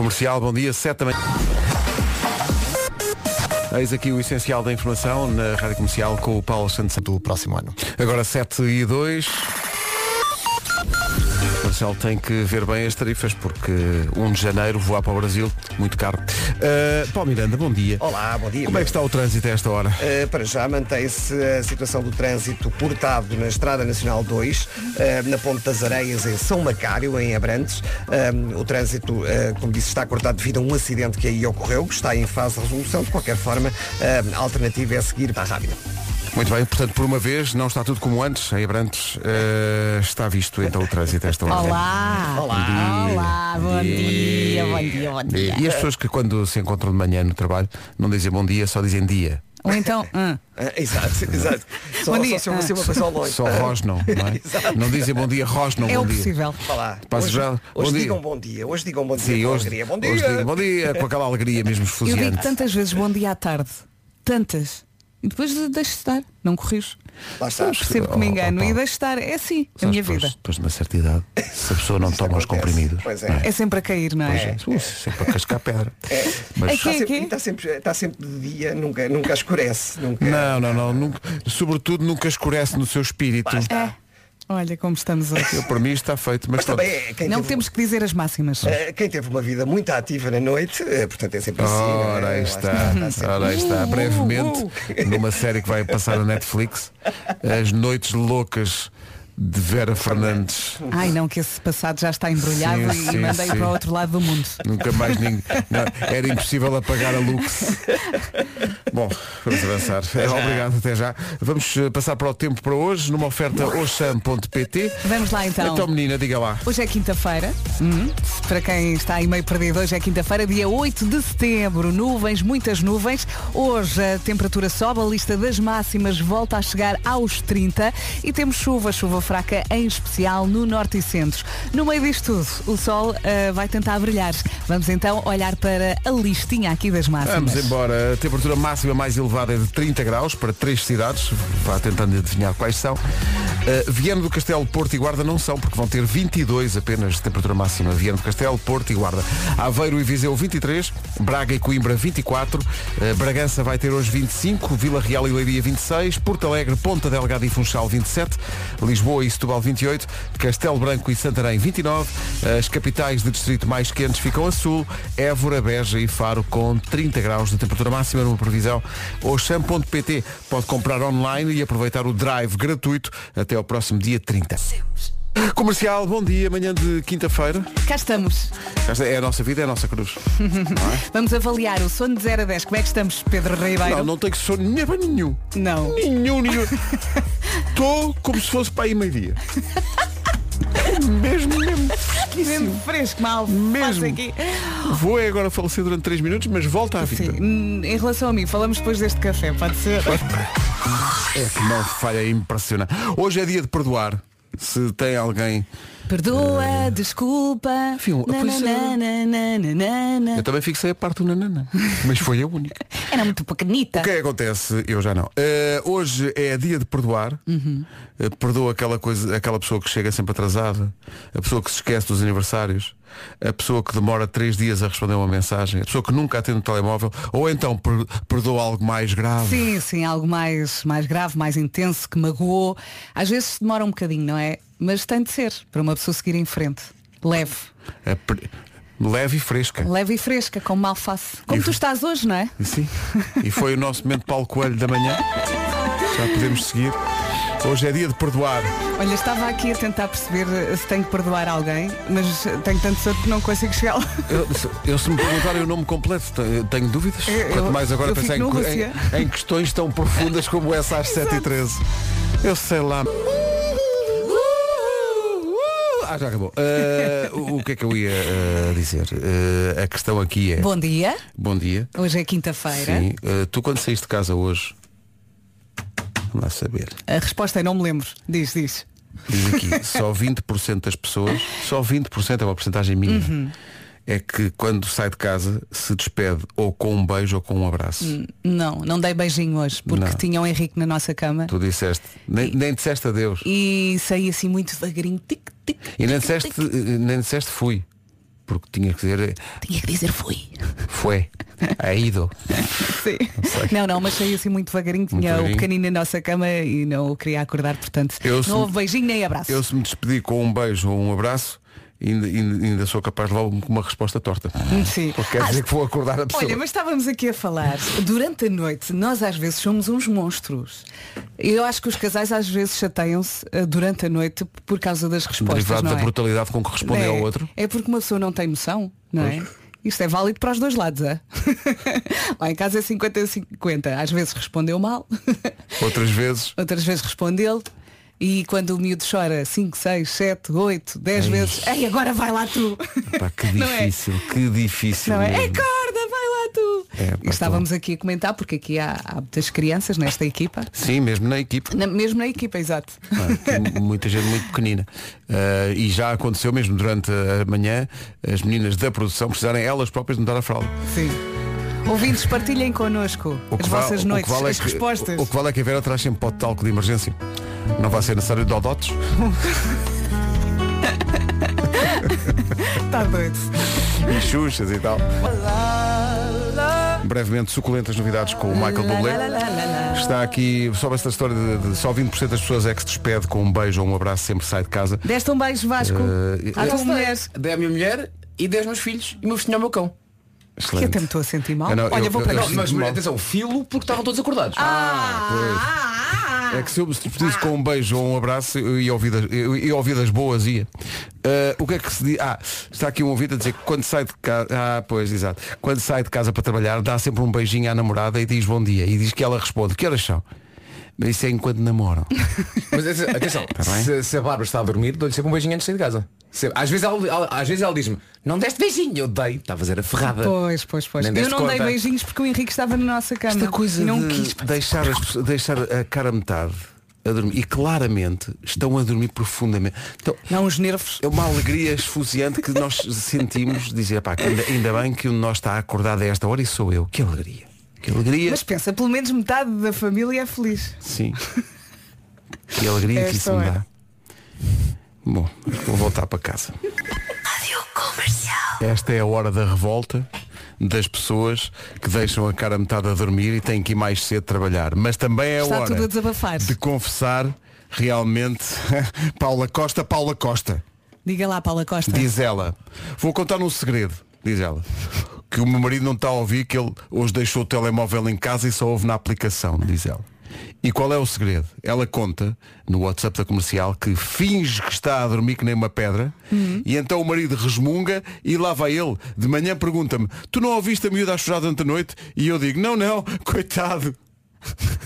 Comercial, bom dia, 7 da manhã. Eis aqui o essencial da informação na Rádio Comercial com o Paulo Santos do próximo ano. Agora 7 e 2. Marcelo tem que ver bem as tarifas porque 1 de janeiro voar para o Brasil, muito caro. Uh, Paulo Miranda, bom dia. Olá, bom dia. Como é que está o trânsito a esta hora? Uh, para já mantém-se a situação do trânsito portado na Estrada Nacional 2, uh, na Ponte das Areias, em São Macário, em Abrantes. o trânsito, como disse, está cortado devido a um acidente que aí ocorreu, que está em fase de resolução. De qualquer forma, a alternativa é seguir para a rápida. Muito bem, portanto, por uma vez, não está tudo como antes. Em Abrantes uh, está visto então o trânsito esta hora. Olá! Olá! Olá, bom dia, bom dia, bom dia. E as pessoas que quando se encontram de manhã no trabalho não dizem bom dia, só dizem dia. Ou então, ah. Ah, exato, exato. Só, Bom dia. só, só, só, só, longe. Só rosnam, não é? não dizem bom dia, rosnam é bom o dia. possível. Olá. Passa hoje já- bom hoje dia. digam bom dia. Hoje digam bom dia Sim, com hoje, alegria. Bom dia. hoje digo bom dia, com aquela alegria mesmo Eu esfuziante. digo tantas vezes bom dia à tarde. Tantas. E depois deixo estar, não corrijo. Lá está. Percebo que me Oh, engano oh, e oh. deixo estar. É assim, a Sabes, minha depois, vida. Depois de uma certa idade, se a pessoa não toma os comprimidos. Pois é. não É sempre a cair, não é? Pois é, ui, sempre a cascar pedra. Mas- É Está que- sempre, que? está, sempre, está sempre de dia, nunca, nunca escurece. Nunca... Não, não, não. Nunca, sobretudo nunca escurece no seu espírito. Olha como estamos hoje. Eu, para mim está feito, mas, Mas também é quem Não teve, temos que dizer as máximas. eh, quem teve uma vida muito ativa na noite, eh, portanto é sempre assim. é? Ora aí está, ora aí está. Uh, Brevemente, uh, uh. numa série que vai passar na Netflix, As Noites Loucas de Vera Fernandes. Ai não, que esse passado já está embrulhado Sim, e sim, mandei sim. para o outro lado do mundo. Nunca mais ninguém. não, era impossível apagar a Lux. Bom, vamos avançar. Obrigado, até já. Vamos eh, passar para o tempo para hoje, numa oferta oxam.pt. Vamos lá então. Então, menina, diga lá. Hoje é quinta-feira. Hum, Para quem está aí meio perdido, hoje é quinta-feira, dia 8 de setembro. Nuvens, muitas nuvens. Hoje a temperatura sobe, a lista das máximas volta a chegar aos 30 e temos chuva, chuva fraca, em especial no norte e centro. No meio disto tudo, o sol ah, vai tentar brilhar. Vamos então olhar para a listinha aqui das máximas. Vamos embora. A temperatura máxima mais elevada é de 30 graus para três cidades. Vá tentando adivinhar quais são. Uh, Viana do Castelo, Porto e Guarda não são, porque vão ter 22 apenas de temperatura máxima. Viana do Castelo, Porto e Guarda. Aveiro e Viseu 23, Braga e Coimbra 24, uh, Bragança vai ter hoje 25, Vila Real e Leiria 26, Porto Alegre, Ponta Delgada e Funchal 27, Lisboa e Setúbal 28, Castelo Branco e Santarém 29, as capitais de distrito mais quentes ficam a sul, Évora, Beja e Faro com 30 graus de temperatura máxima. Numa previsão. Oxam.pt pode comprar online e aproveitar o drive gratuito até ao próximo dia 30. Comercial, bom dia, manhã de quinta-feira. Cá estamos. Esta é a nossa vida, é a nossa cruz. Vamos avaliar o sono de 0 a 10. Como é que estamos, Pedro Ribeiro? Não, não tenho que sono nenhum, nenhum. Não. Nenhum, nenhum. Estou como se fosse para aí meio-dia. mesmo, mesmo. Mesmo fresco, mal. Mesmo. Aqui. Vou é agora falecer durante 3 minutos, mas volta à vida. Sim. Em relação a mim, falamos depois deste café, pode ser? É que não falha é impressionante. Hoje é dia de perdoar. Se tem alguém. Perdoa, desculpa. Enfim, pois é. nananana. Eu também fixei a parte do nanana. Mas foi a única. Era muito pequenita. O que é que acontece? Eu já não. Eh, hoje é dia de perdoar. Eh, perdoa aquela, coisa, aquela pessoa que chega sempre atrasada, a pessoa que se esquece dos aniversários, a pessoa que demora três dias a responder uma mensagem, a pessoa que nunca atende o telemóvel, ou então per- perdoa algo mais grave. Sim, sim, algo mais, mais grave, mais intenso, que magoou. Às vezes demora um bocadinho, não é? Mas tem de ser, para uma pessoa seguir em frente. Leve. É leve e fresca. Leve e fresca, com malface. Como E- tu estás hoje, não é? Sim. E foi o nosso momento Paulo Coelho da manhã. Já podemos seguir. Hoje é dia de perdoar. Olha, estava aqui a tentar perceber eh, se tenho que perdoar alguém, mas tenho tanto sorte que não consigo chegar lá. Eu, se- eu, se me perguntarem o nome completo, te- tenho dúvidas. Eu- Quanto mais agora pensar em, em, em questões tão profundas como essa às 7h13. Eu sei lá. Ah, já acabou. Ah, o que é que eu ia ah, dizer? Ah, a questão aqui é. Bom dia, Bom dia. hoje é quinta-feira. Sim. Tu quando saíste de casa hoje, vamos lá saber. A resposta é não me lembro. Diz, diz. Diz aqui, só 20% das pessoas, só 20% é uma porcentagem mínima, Uhum. é que quando sai de casa se despede ou com um beijo ou com um abraço. Não, não dei beijinho hoje, porque Não. tinha o Henrique na nossa cama Tu disseste, nem, nem disseste adeus. e saí assim muito devagarinho. Tic, tic, E nem tic, disseste, tic. nem disseste fui. Porque tinha que dizer Tinha que dizer fui. foi, é ido. Sim. Não, não, mas saí assim muito devagarinho, tinha o pequenino na nossa cama e não o queria acordar, portanto, Eu não houve beijinho nem abraço. Eu se me despedir com um beijo ou um abraço, ainda, ainda, ainda sou capaz de levar uma resposta torta. Sim. Porque quer Ah, dizer que vou acordar a pessoa. Olha, mas estávamos aqui a falar, durante a noite, nós às vezes somos uns monstros. Eu acho que os casais às vezes chateiam-se eh, durante a noite por causa das respostas. Derivado não da é? brutalidade com que respondem é, ao outro. É porque uma pessoa não tem noção, não é? Isto é válido para os dois lados, é? Lá em casa é 50-50. Às vezes respondeu mal, Outras vezes. outras vezes respondeu. E quando o miúdo chora 5, 6, 7, 8, 10 Ei. vezes, ei, agora vai lá tu. Pá, que é? difícil, que difícil. Não é? Acorda, vai lá tu. É, pá, estávamos aqui a comentar, porque aqui há, há muitas crianças nesta equipa. Sim, mesmo na equipe. Na- mesmo na equipa, exato. Tem muita gente muito pequenina. Ah, e já aconteceu mesmo durante a manhã as meninas da produção precisarem elas próprias mudar a fralda. Sim. Ouvintes, partilhem connosco as va- vossas noites, vale é as que- respostas. O, o que vale é que a Vera traz sempre pó de talco de emergência. Não vai ser necessário dodotes. Está doido. e xuxas e tal. Brevemente, suculentas novidades com o Michael Bublé. Está aqui, sobre esta história de, de só 20% das pessoas é que se despede com um beijo ou um abraço sempre sai de casa. Deste um beijo, Vasco, Eh, à tua mulher. Dei à minha mulher e dei aos meus filhos e me vestinho ao meu cão. Que Excelente. até me estou a sentir mal. Eu não, Olha, eu- vou eu- para eu sinto Mas, mal. atenção, filo porque estavam todos acordados. Ah, É que se eu me despedisse com um beijo ou um abraço, eu ia ouvir das, eu ia ouvir das boas, ia. Ah, o que é que se diz? Ah, está aqui um ouvido a dizer que quando sai de casa. Ah, pois, exato. Quando sai de casa para trabalhar, dá sempre um beijinho à namorada e diz bom dia. E diz que ela responde, que horas são? Isso é enquanto namoram. Mas atenção, bem? se, se a Bárbara está a dormir, dou-lhe sempre um beijinho antes de sair de casa. Se- às, vezes ela, ela- às vezes ela diz-me, não deste beijinho, eu dei, está a fazer a ferrada. Pois, pois, pois. Eu não dei conta. beijinhos porque o Henrique estava na nossa cama. Esta coisa e não de quis. deixar, as deixar a cara a metade a dormir. E claramente estão a dormir profundamente. Então, Não, os nervos. É uma alegria esfuziante que nós sentimos dizer, pá, ainda, ainda bem que de nós está acordado a esta hora e sou eu. Que alegria. Que alegria. Mas pensa, pelo menos metade da família é feliz. Sim. Que alegria que Esta isso me hora. dá. Bom, vou voltar para casa. Esta é a hora da revolta das pessoas que deixam a cara metade a dormir e têm que ir mais cedo trabalhar. Mas também é a Está hora tudo a de confessar realmente Paula Costa, Paula Costa. Diga lá, Paula Costa. Diz ela, vou contar um segredo, diz ela, que o meu marido não está a ouvir, que ele hoje deixou o telemóvel em casa e só ouve na aplicação, diz ela. E qual é o segredo? Ela conta no WhatsApp da comercial que finge que está a dormir que nem uma pedra e então o marido resmunga e lá vai ele. De manhã pergunta-me, tu não ouviste a miúda a chorar durante a noite? E eu digo, não, não, coitado.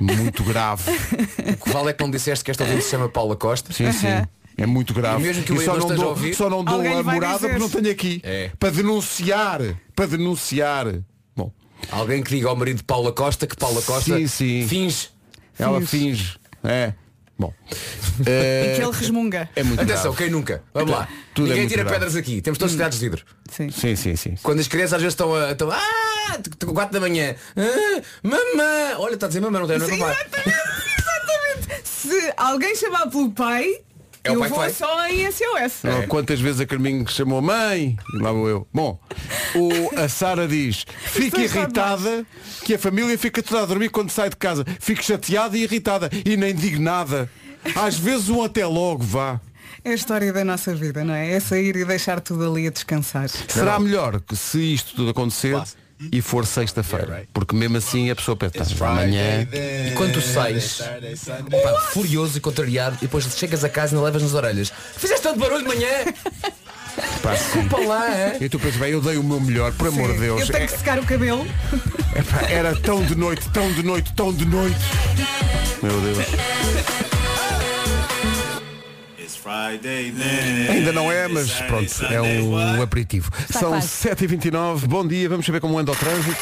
Muito grave. O que vale é que não disseste que esta ouvinte se chama Paula Costa. Sim, sim. É muito grave. E mesmo que o só Edu não, dou, ouvir, só não dou a morada dizer. porque não tenho aqui. É. Para denunciar. Para denunciar. Bom, Alguém que diga ao marido de Paula Costa que Paula Costa Sim, sim. finge. ela Finge. finge. É. Bom. E É, que ele resmunga. é muito Atenção, grave. quem nunca? Vamos lá. tudo é Ninguém muito tira grave. pedras aqui. Temos todos telhados de vidro. Sim. Sim, sim, sim. Quando as crianças às vezes estão a. Estão, ah, 4 da manhã. Ah, mamã. Olha, está a dizer mamã, não tem, não é exatamente, exatamente. Se alguém chamar pelo pai, É o eu pai que vou só em SOS. Oh, Quantas vezes a Carminho chamou mãe? E lá vou eu. Bom, o, a Sara diz, fica é irritada que a família fica toda a dormir quando sai de casa. Fico chateada e irritada. E nem digo nada. Às vezes um até logo vá. É a história da nossa vida, não é? É sair e deixar tudo ali a descansar. Será melhor que se isto tudo acontecer e for sexta-feira. Porque mesmo assim a pessoa pensa, "Tá, amanhã. E quando tu sais, pá, furioso e contrariado, e depois chegas a casa e não levas nas orelhas. Fizeste tanto barulho de manhã? Pá. Para lá, é? E tu pensas, bem, eu dei o meu melhor, por amor de Deus. Eu tenho que secar o cabelo. É, pá, era tão de noite, tão de noite, tão de noite. Meu Deus. Ainda não é, mas pronto, é um aperitivo. São quase. 7h29, bom dia, vamos saber como anda o trânsito.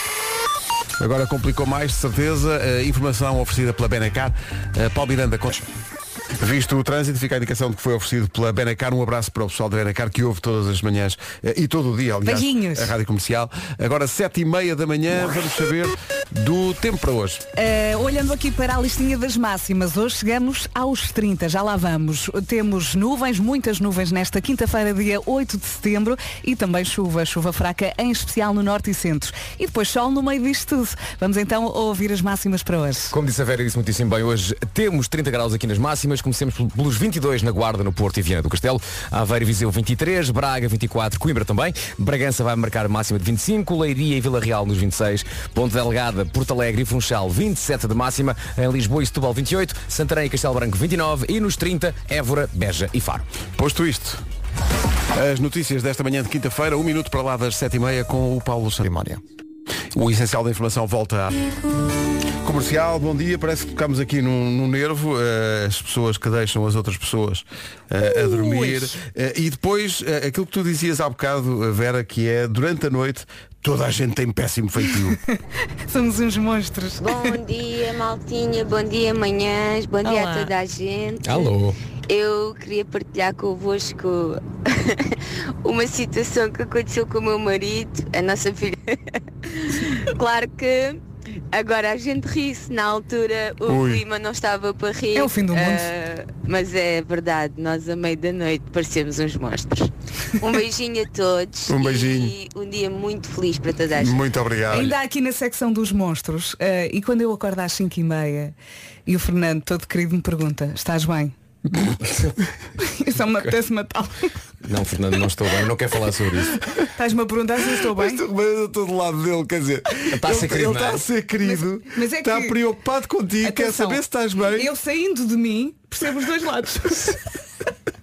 Agora complicou mais, de certeza. A informação oferecida pela Benacar. Uh, Paulo Miranda, conta. Visto o trânsito, fica a indicação de que foi oferecido pela Benacar. Um abraço para o pessoal da Benacar que ouve todas as manhãs eh, e todo o dia, aliás, Beijinhos. a Rádio Comercial. Agora, sete e meia da manhã, vamos saber do tempo para hoje. Uh, olhando aqui para a listinha das máximas, hoje chegamos aos 30, já lá vamos. Temos nuvens, muitas nuvens nesta quinta-feira, dia 8 de setembro, e também chuva, chuva fraca, em especial no norte e centro. E depois sol no meio disto tudo. Vamos então ouvir as máximas para hoje. Como disse a Vera, disse muitíssimo bem, hoje temos 30 graus aqui nas máximas, comecemos pelos 22 na Guarda, no Porto e Viana do Castelo, Aveiro Viseu 23, Braga 24, Coimbra também, Bragança vai marcar máxima de 25, Leiria e Vila Real nos 26, Ponte Delgada, Porto Alegre e Funchal 27 de máxima, em Lisboa e Setúbal 28, Santarém e Castelo Branco 29 e nos 30, Évora, Beja e Faro. Posto isto, as notícias desta manhã de quinta-feira, um minuto para lá das 7h30 com o Paulo Cerimónia. O essencial da informação volta a... Comercial, bom dia. Parece que tocamos aqui num, num nervo uh, as pessoas que deixam as outras pessoas uh, a dormir. Uh, e depois, aquilo que tu dizias há bocado, Vera, que é durante a noite toda a gente tem péssimo feitio. Somos uns monstros. Bom dia, Maltinha. Bom dia, manhãs. Bom Olá. dia a toda a gente. Alô. Eu queria partilhar convosco uma situação que aconteceu com o meu marido, a nossa filha. claro que Agora a gente ri-se, na altura o Ui. clima não estava para rir. É o fim do mundo. Uh, mas é verdade, nós à meia da noite parecemos uns monstros. Um beijinho a todos. um beijinho. E um dia muito feliz para toda a gente. Muito obrigado. Ainda aqui na secção dos monstros, uh, e quando eu acordo às 5 e meia e o Fernando, todo querido, me pergunta, estás bem? Isso é uma apetece matá Não, Fernando, não estou bem, não quero falar sobre isso. Estás-me a perguntar se eu estou bem? Mas, eu estou do lado dele, quer dizer, ele está a ser querido. Ele está a ser querido, mas, mas é está que... preocupado contigo, Atenção, quer saber se estás bem. Eu saindo de mim, percebo os dois lados.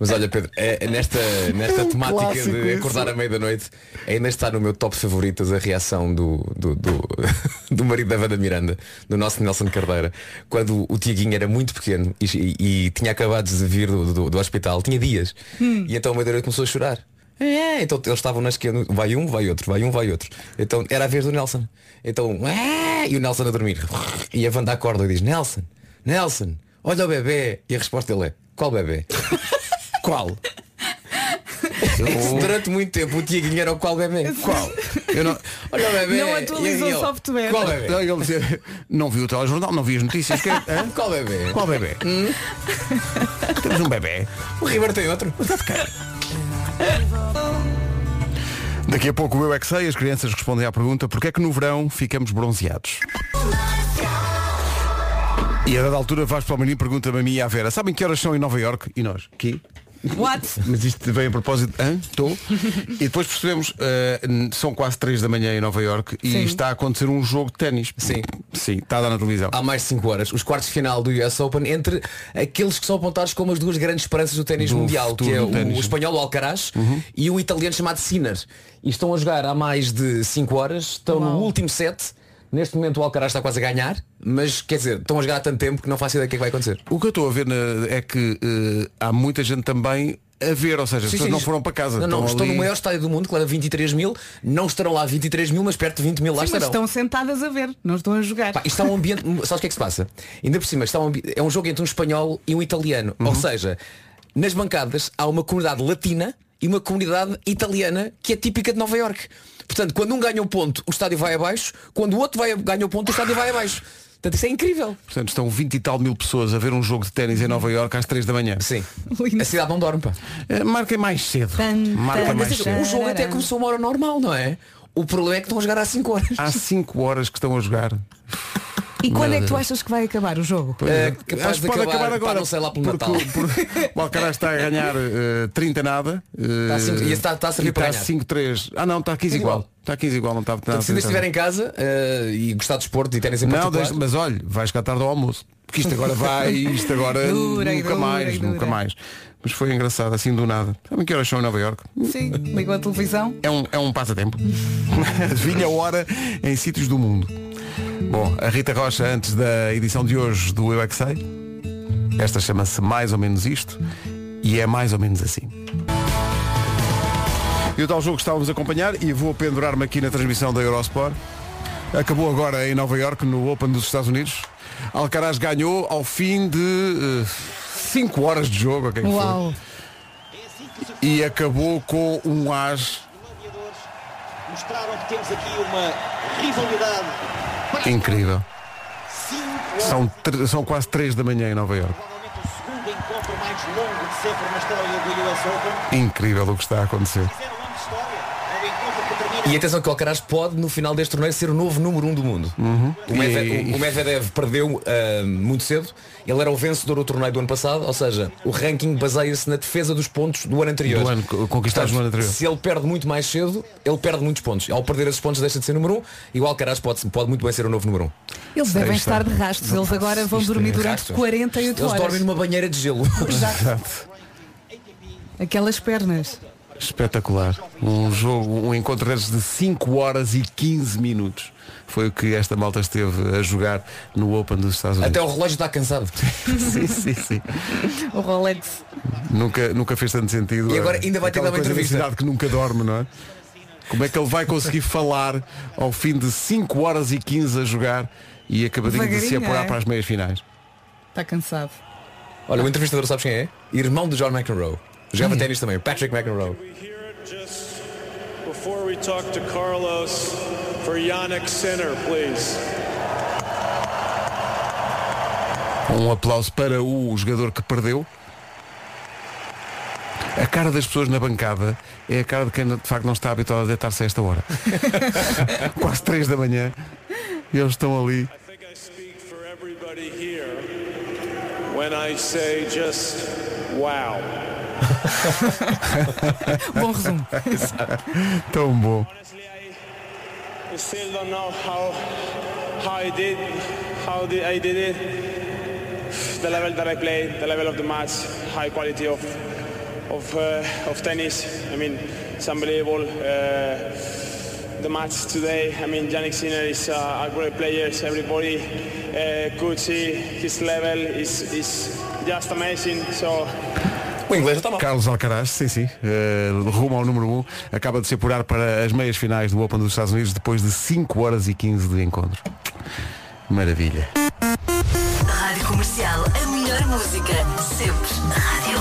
Mas olha, Pedro, é, nesta, nesta é um temática de acordar isso. à meia da noite, ainda está no meu top favoritas a reação do, do, do, do marido da Vanda Miranda, do nosso Nelson Cardeira, quando o Tiaguinho era muito pequeno e, e, e tinha acabado de vir do, do, do hospital, tinha dias. Hum. E então a meia começou a chorar. É, então eles estavam na esquerda, vai um, vai outro, vai um, vai outro. Então era a vez do Nelson. Então, é, e o Nelson a dormir. E a Wanda acorda e diz, Nelson, Nelson, olha o bebê. E a resposta dele é, qual bebê? Qual? Eu... Durante muito tempo o Tiaguinho era o qual bebê? Qual? Eu não... Olha o bebê. Não atualizou o software. Qual bebê? Não, dizia, não vi o telejornal, não vi as notícias. Que... Qual bebê? Qual bebê? Hum? Temos um bebê. O River tem outro. Daqui a pouco o Eu é que sei, as crianças respondem à pergunta porquê é que no verão ficamos bronzeados? E a dada altura vais para o menino pergunta-me a mim e à Vera, sabem que horas são em Nova York? E nós, que? What? Mas isto vem a propósito. Estou. e depois percebemos, uh, são quase 3 da manhã em Nova York e Sim. está a acontecer um jogo de ténis. Sim. Sim, está a dar na televisão. Há mais de 5 horas. Os quartos de final do US Open entre aqueles que são apontados como as duas grandes esperanças do ténis mundial, que é o, o, espanhol o Alcaraz uhum. e o italiano chamado Sinner. E estão a jogar há mais de 5 horas, estão Uau. no último set Neste momento o Alcaraz está quase a ganhar, mas quer dizer, estão a jogar há tanto tempo que não faço ideia do que é que vai acontecer. O que eu estou a ver é que uh, há muita gente também a ver, ou seja, as pessoas não foram para casa. Não, não, estão, ali... no maior estádio do mundo, que leva 23 mil, não estarão lá 23 mil, mas perto de 20 mil lá Sim, estarão. estão sentadas a ver, não estão a jogar. Pá, isto é um ambiente. Sabes o que é que se passa? Ainda por cima, está um é um jogo entre um espanhol e um italiano. Uhum. Ou seja, nas bancadas há uma comunidade latina e uma comunidade italiana que é típica de Nova York. Portanto, quando um ganha um ponto, o estádio vai abaixo. Quando o outro vai, ganha um ponto, o estádio vai abaixo. Portanto, isso é incrível. Portanto, estão 20 e tal mil pessoas a ver um jogo de ténis em Nova Iorque às 3 da manhã. Sim. A cidade não dorme, pá. É, marquem mais cedo. Marquem mais cedo. O jogo até começou uma hora normal, não é? O problema é que estão a jogar há 5 horas. Há 5 horas que estão a jogar. E quando é que tu achas que vai acabar o jogo? É, capaz de pode acabar, acabar agora. Pá, não sei lá pelo porque, Natal. Porque, o Alcaraz está a ganhar uh, 30 nada. Uh, está e está, está a servir para está 5-3. Ah não, está 15 igual. igual. Está 15 igual, não está Portanto, Se ainda estiver em casa uh, e gostar de esporte e ténis em Não, deixa, mas olha, vais cá tarde ao almoço. Porque isto agora vai, isto agora dura, nunca dura, mais, dura. nunca mais. Mas foi engraçado, assim do nada. Sabem que horas são em Nova York? Sim, ligou a televisão. É um, é um passatempo. Adivinha a hora em sítios do mundo. Bom, a Rita Rocha, antes da edição de hoje do Eu é Sei, esta chama-se Mais ou Menos Isto e é mais ou menos assim. E o tal jogo que estávamos a acompanhar, e vou pendurar-me aqui na transmissão da Eurosport, acabou agora em Nova York, no Open dos Estados Unidos. Alcaraz ganhou ao fim de 5 uh, horas de jogo, okay, Uau. E acabou com um as. Mostraram que temos aqui uma rivalidade Incrível. São, são quase 3 da manhã em Nova Iorque. Incrível o que está a acontecer. Fizeram uma história. É o encontro que termina E atenção que o Alcaraz pode no final deste torneio ser o novo número 1 um do mundo. O, Medvedev, E- o- Medvedev perdeu ah, muito cedo. Ele era o vencedor do torneio do ano passado, ou seja, o ranking baseia-se na defesa dos pontos do ano anterior. Do ano co- conquistados no ano anterior. Se ele perde muito mais cedo, ele perde muitos pontos. Ao perder esses pontos deixa de ser número 1 um, e o Alcaraz pode, pode muito bem ser o novo número 1. Um. Eles devem está. estar de rastos. Eles agora vão Isto é dormir durante rastos. 48 Eles horas. dormem numa banheira de gelo. Aquelas pernas. Espetacular. Um jogo, um encontro desses de 5 horas e 15 minutos. Foi o que esta malta esteve a jogar no Open dos Estados Unidos. Até o relógio está cansado. sim, sim, sim. O Rolex. Nunca, nunca fez tanto sentido. E agora ainda vai ter uma entrevista. que nunca dorme, não é? Como é que ele vai conseguir falar ao fim de 5 horas e 15 a jogar e acabadinho de se apurar é? para as meias finais? Está cansado. Olha, o entrevistador sabes quem é? Irmão de John McEnroe. Jogava ténis também, Patrick McEnroe. Before we talk to Carlos, for Yannick Sinner, please. Um aplauso para o jogador que perdeu. A cara das pessoas na bancada é a cara de quem de facto não está habituado a deitar-se a esta hora. Quase 3 da manhã. E eles estão ali. I think I speak for everybody here when I say just wow. Bom resumo. Tão bom. Honestly, I I still don't know how how I did how did I did it. The level that I played, the level of the match, high quality of of uh, of tennis. I mean, it's unbelievable. Uh, the match today. I mean, Yannick Sinner is uh, a great player. Everybody uh, could see his level is is just amazing. So. O inglês já está mal. Carlos Alcaraz, sim, sim, eh, rumo ao número 1, um, acaba de se apurar para as meias finais do Open dos Estados Unidos depois de 5 horas e 15 de encontro. Maravilha. Rádio Comercial, a melhor música, sempre. Rádio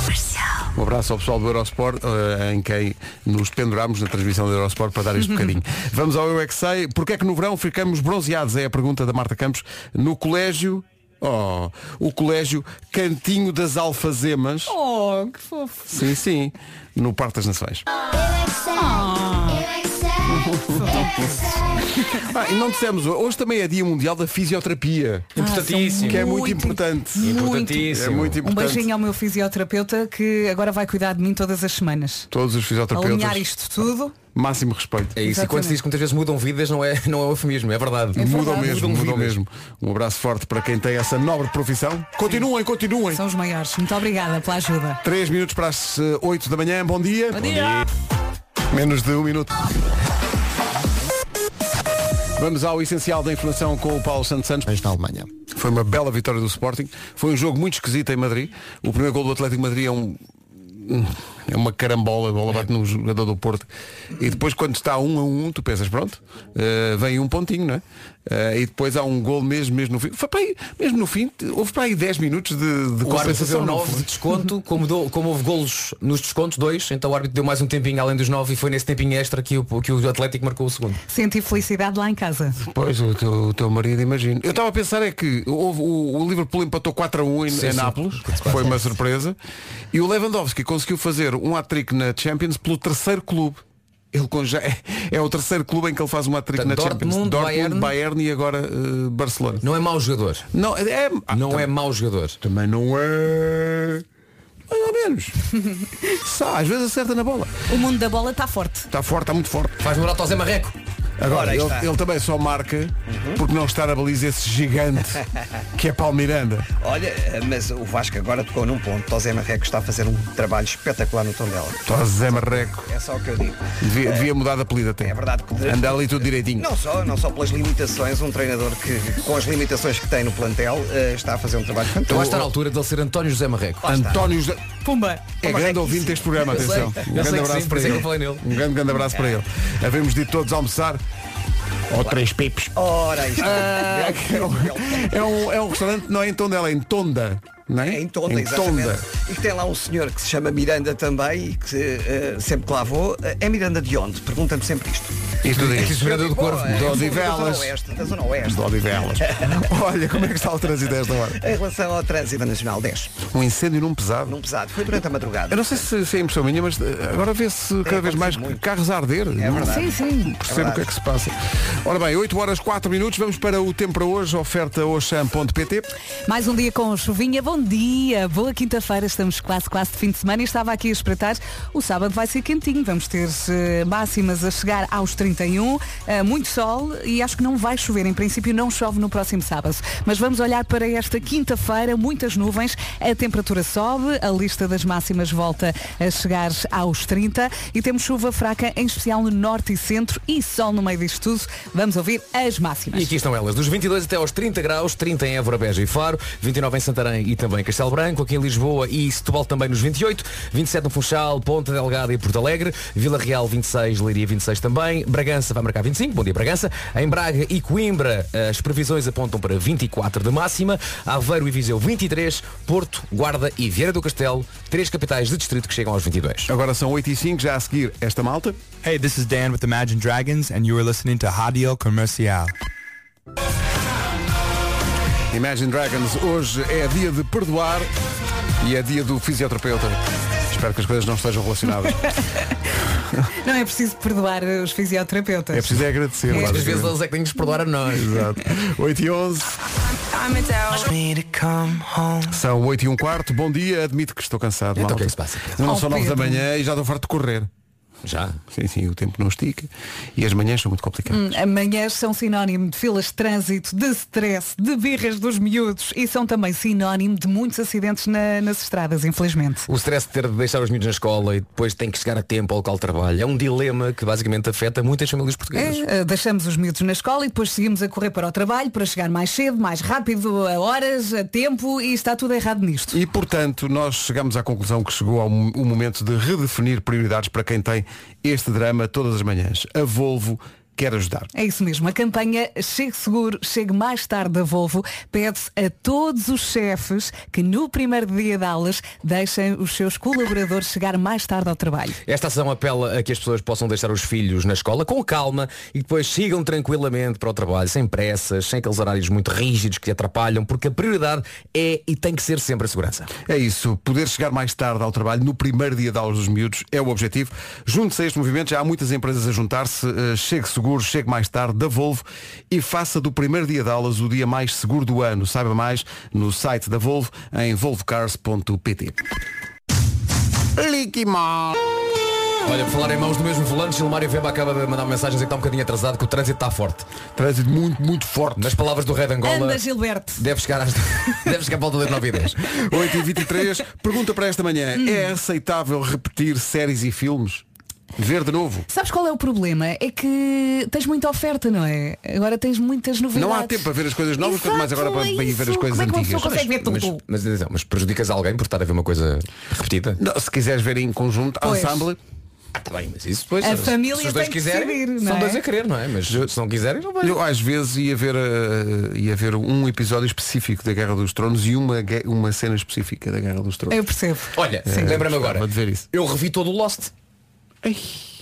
Comercial. Um abraço ao pessoal do Eurosport, eh, em quem nos penduramos na transmissão do Eurosport para dar este bocadinho. Vamos ao Eu é que sei. Porquê é que no verão ficamos bronzeados? É a pergunta da Marta Campos. No colégio, oh, o colégio Cantinho das Alfazemas. Oh, que fofo. Sim, sim, no Parque das Nações. Ah, e não dissemos, hoje também é Dia Mundial da Fisioterapia, Importantíssimo. que é muito, Muito, importante. Importantíssimo. É muito Um importante. beijinho ao meu fisioterapeuta que agora vai cuidar de mim todas as semanas. Todos os fisioterapeutas, Alinhar isto tudo. máximo respeito. É isso, e quando se diz que muitas vezes mudam vidas não é, não é eufemismo, é verdade. Mudam verdade. mesmo, Mudam mudam vidas. mesmo. Um abraço forte para quem tem essa nobre profissão. Continuem, continuem. São os maiores. Muito obrigada pela ajuda. 3 minutos para as 8 da manhã. Bom dia. Bom dia. Menos de um minuto. Vamos ao essencial da informação com o Paulo Santos Santos. Na Alemanha. Foi uma bela vitória do Sporting. Foi um jogo muito esquisito em Madrid. O primeiro gol do Atlético de Madrid é um. É uma carambola, a bola bate no jogador do Porto. E depois quando está um a um, tu pensas, pronto, eh, vem um pontinho, não é? Eh, e depois há um gol mesmo, mesmo no fim. Foi para aí, mesmo no fim, houve para aí 10 minutos de, de O árbitro compensação. deu não 9 foi? de desconto, como, dou- como houve golos nos descontos, dois, então o árbitro deu mais um tempinho além dos 9 e foi nesse tempinho extra que o, que o Atlético marcou o segundo. Senti felicidade lá em casa. Pois, o teu, o teu marido, imagino. Eu estava a pensar é que houve, o, o Liverpool empatou 4 a 1 em, Sim, em sim. Nápoles, foi uma surpresa. E o Lewandowski conseguiu fazer um hat-trick na Champions pelo terceiro clube. Ele é, é o terceiro clube em que ele faz um hat-trick na Portanto, Champions. Dortmund, Bayern. Bayern e agora eh, Barcelona. Não é mau jogador. Não, é, ah, Não tam- é mau jogador. Também não é. Mais ou menos. Só, às vezes acerta na bola. O mundo da bola está forte. Está forte, está muito forte. Faz lembrar ao Zé Marreco. Agora, ele, ele também só marca porque não está na baliza esse gigante que é Paulo Miranda. Olha, mas o Vasco agora tocou num ponto. Tosé Marreco está a fazer um trabalho espetacular no Tondela. Tó Zé Marreco. É só o que eu digo. Devia, devia mudar de apelido até. É verdade que Anda ali tudo direitinho. Não só, não só pelas limitações, um treinador que, com as limitações que tem no plantel, eh, está a fazer um trabalho Eu fantástico. que está na altura de ele ser António José Marreco. António José. Pumba. É grande ouvinte deste programa, Eu atenção. Um grande abraço sim, para é ele. Um grande, grande abraço para ele. Havemos de todos almoçar. Ou três pipos. Ora, isto Ah, é, um, é, um, é um restaurante, não é em Tondela, é em Tonda. Não é? É em Tonda, Em exatamente. Tonda. E que tem lá um senhor que se chama Miranda também e que eh, sempre que lá vou. eh, é Miranda de onde? Pergunta-me sempre isto. E tu dizes, Miranda do Corvo. É, de Da Odivelas. Zona Oeste. Da Zona Oeste. de Odivelas. Olha, como é que está o trânsito a esta hora? Em relação ao trânsito da Nacional 10, Um incêndio num pesado. num pesado, foi durante a madrugada. Eu não sei se, se é impressão minha, mas eh, agora vê-se cada vez mais muito. carros a arder. É verdade. Sim, sim. Percebo o que é que se passa. Ora bem, 8 horas 4 minutos, vamos para o tempo para hoje, oferta oxam.pt. Mais um dia com chuvinha. Bom dia, boa quinta-feira. Estamos quase, quase de fim de semana e estava aqui a espreitar. O sábado vai ser quentinho. Vamos ter eh, máximas a chegar aos 31, eh, muito sol e acho que não vai chover. Em princípio não chove no próximo sábado. Mas vamos olhar para esta quinta-feira, muitas nuvens, a temperatura sobe, a lista das máximas volta a chegar aos 30 e temos chuva fraca, em especial no norte e centro e sol no meio disto tudo. Vamos ouvir as máximas. E aqui estão elas, dos 22 até aos 30 graus, 30 em Évora, Beja e Faro, 29 em Santarém e também Castelo Branco, aqui em Lisboa e Setúbal também nos 28, 27 no Funchal, Ponta Delgada e Porto Alegre, Vila Real 26, Leiria 26 também, Bragança vai marcar 25, bom dia Bragança, em Braga e Coimbra as previsões apontam para 24 de máxima, Aveiro e Viseu 23, Porto, Guarda e Vieira do Castelo, três capitais de distrito que chegam aos 22. Agora são 8 e 5, já a seguir esta malta. Hey, this is Dan with Imagine Dragons, and you are listening to Radio Comercial. Imagine Dragons, hoje é dia de perdoar e é dia do fisioterapeuta. Espero que as coisas não estejam relacionadas. Não é preciso perdoar os fisioterapeutas. É preciso é agradecer. É. Às vezes eles é que têm que nos perdoar a nós. Exato. 8 e 11. São 8 e um quarto. Bom dia, admito que estou cansado. Então o que é que se passa? Não Oh, são 9 da manhã e já estou farto de correr. Já. Sim, sim, o tempo não estica. E as manhãs são muito complicadas. Amanhãs são sinónimo de filas de trânsito, de stress, de birras dos miúdos e são também sinónimo de muitos acidentes na- nas estradas, infelizmente. O stress de ter de deixar os miúdos na escola e depois tem que chegar a tempo ao local de trabalho é um dilema que basicamente afeta muitas famílias portuguesas. É, eh, deixamos os miúdos na escola e depois seguimos a correr para o trabalho para chegar mais cedo, mais rápido, a horas, a tempo e está tudo errado nisto. E portanto, nós chegamos à conclusão que chegou ao o momento de redefinir prioridades para quem tem este drama todas as manhãs. A Volvo quer ajudar. É isso mesmo. A campanha Chegue Seguro, Chegue Mais Tarde da Volvo pede-se a todos os chefes que no primeiro dia de aulas deixem os seus colaboradores chegar mais tarde ao trabalho. Esta ação apela a que as pessoas possam deixar os filhos na escola com calma e depois sigam tranquilamente para o trabalho, sem pressas, sem aqueles horários muito rígidos que atrapalham, porque a prioridade é e tem que ser sempre a segurança. É isso, poder chegar mais tarde ao trabalho no primeiro dia de aulas dos miúdos é o objetivo. Junte-se a este movimento, já há muitas empresas a juntar-se. Eh, Chegue seguro, chegue mais tarde da Volvo e faça do primeiro dia de aulas o dia mais seguro do ano. Saiba mais no site da Volvo em volvocars.pt. Licky Mal. Olha, por falar em mãos do mesmo volante, Gilmário Vemba acaba de mandar uma mensagem a dizer que está um bocadinho atrasado, que o trânsito está forte. Trânsito muito, muito forte. Nas palavras do Rei de Angola, Anda, Gilberto. deve chegar, às... deve chegar a volta das 9 e 10. 8 e 23 Pergunta para esta manhã. É aceitável repetir séries e filmes? Ver de novo? Sabes qual é o problema? É que tens muita oferta, não é? Agora tens muitas novidades. Não há tempo para ver as coisas novas, quanto mais agora para, ir é ver as coisas Como é que uma antigas. pessoa consegue ver tudo? Mas, mas, atenção, mas prejudicas alguém por estar a ver uma coisa repetida? Não, se quiseres ver em conjunto, Pois. ensemble, Ah, tá bem, mas isso depois. A família se os dois tem que quiserem, decidir, não são é? dois a querer, não é? Mas se não quiserem, não vai. eu às vezes ia ver, eh, ia ver um episódio específico da Guerra dos Tronos e uma, uma cena específica da Guerra dos Tronos. Eu percebo. Olha, Sim. lembra-me É, agora. de ver isso. Eu revi todo o Lost.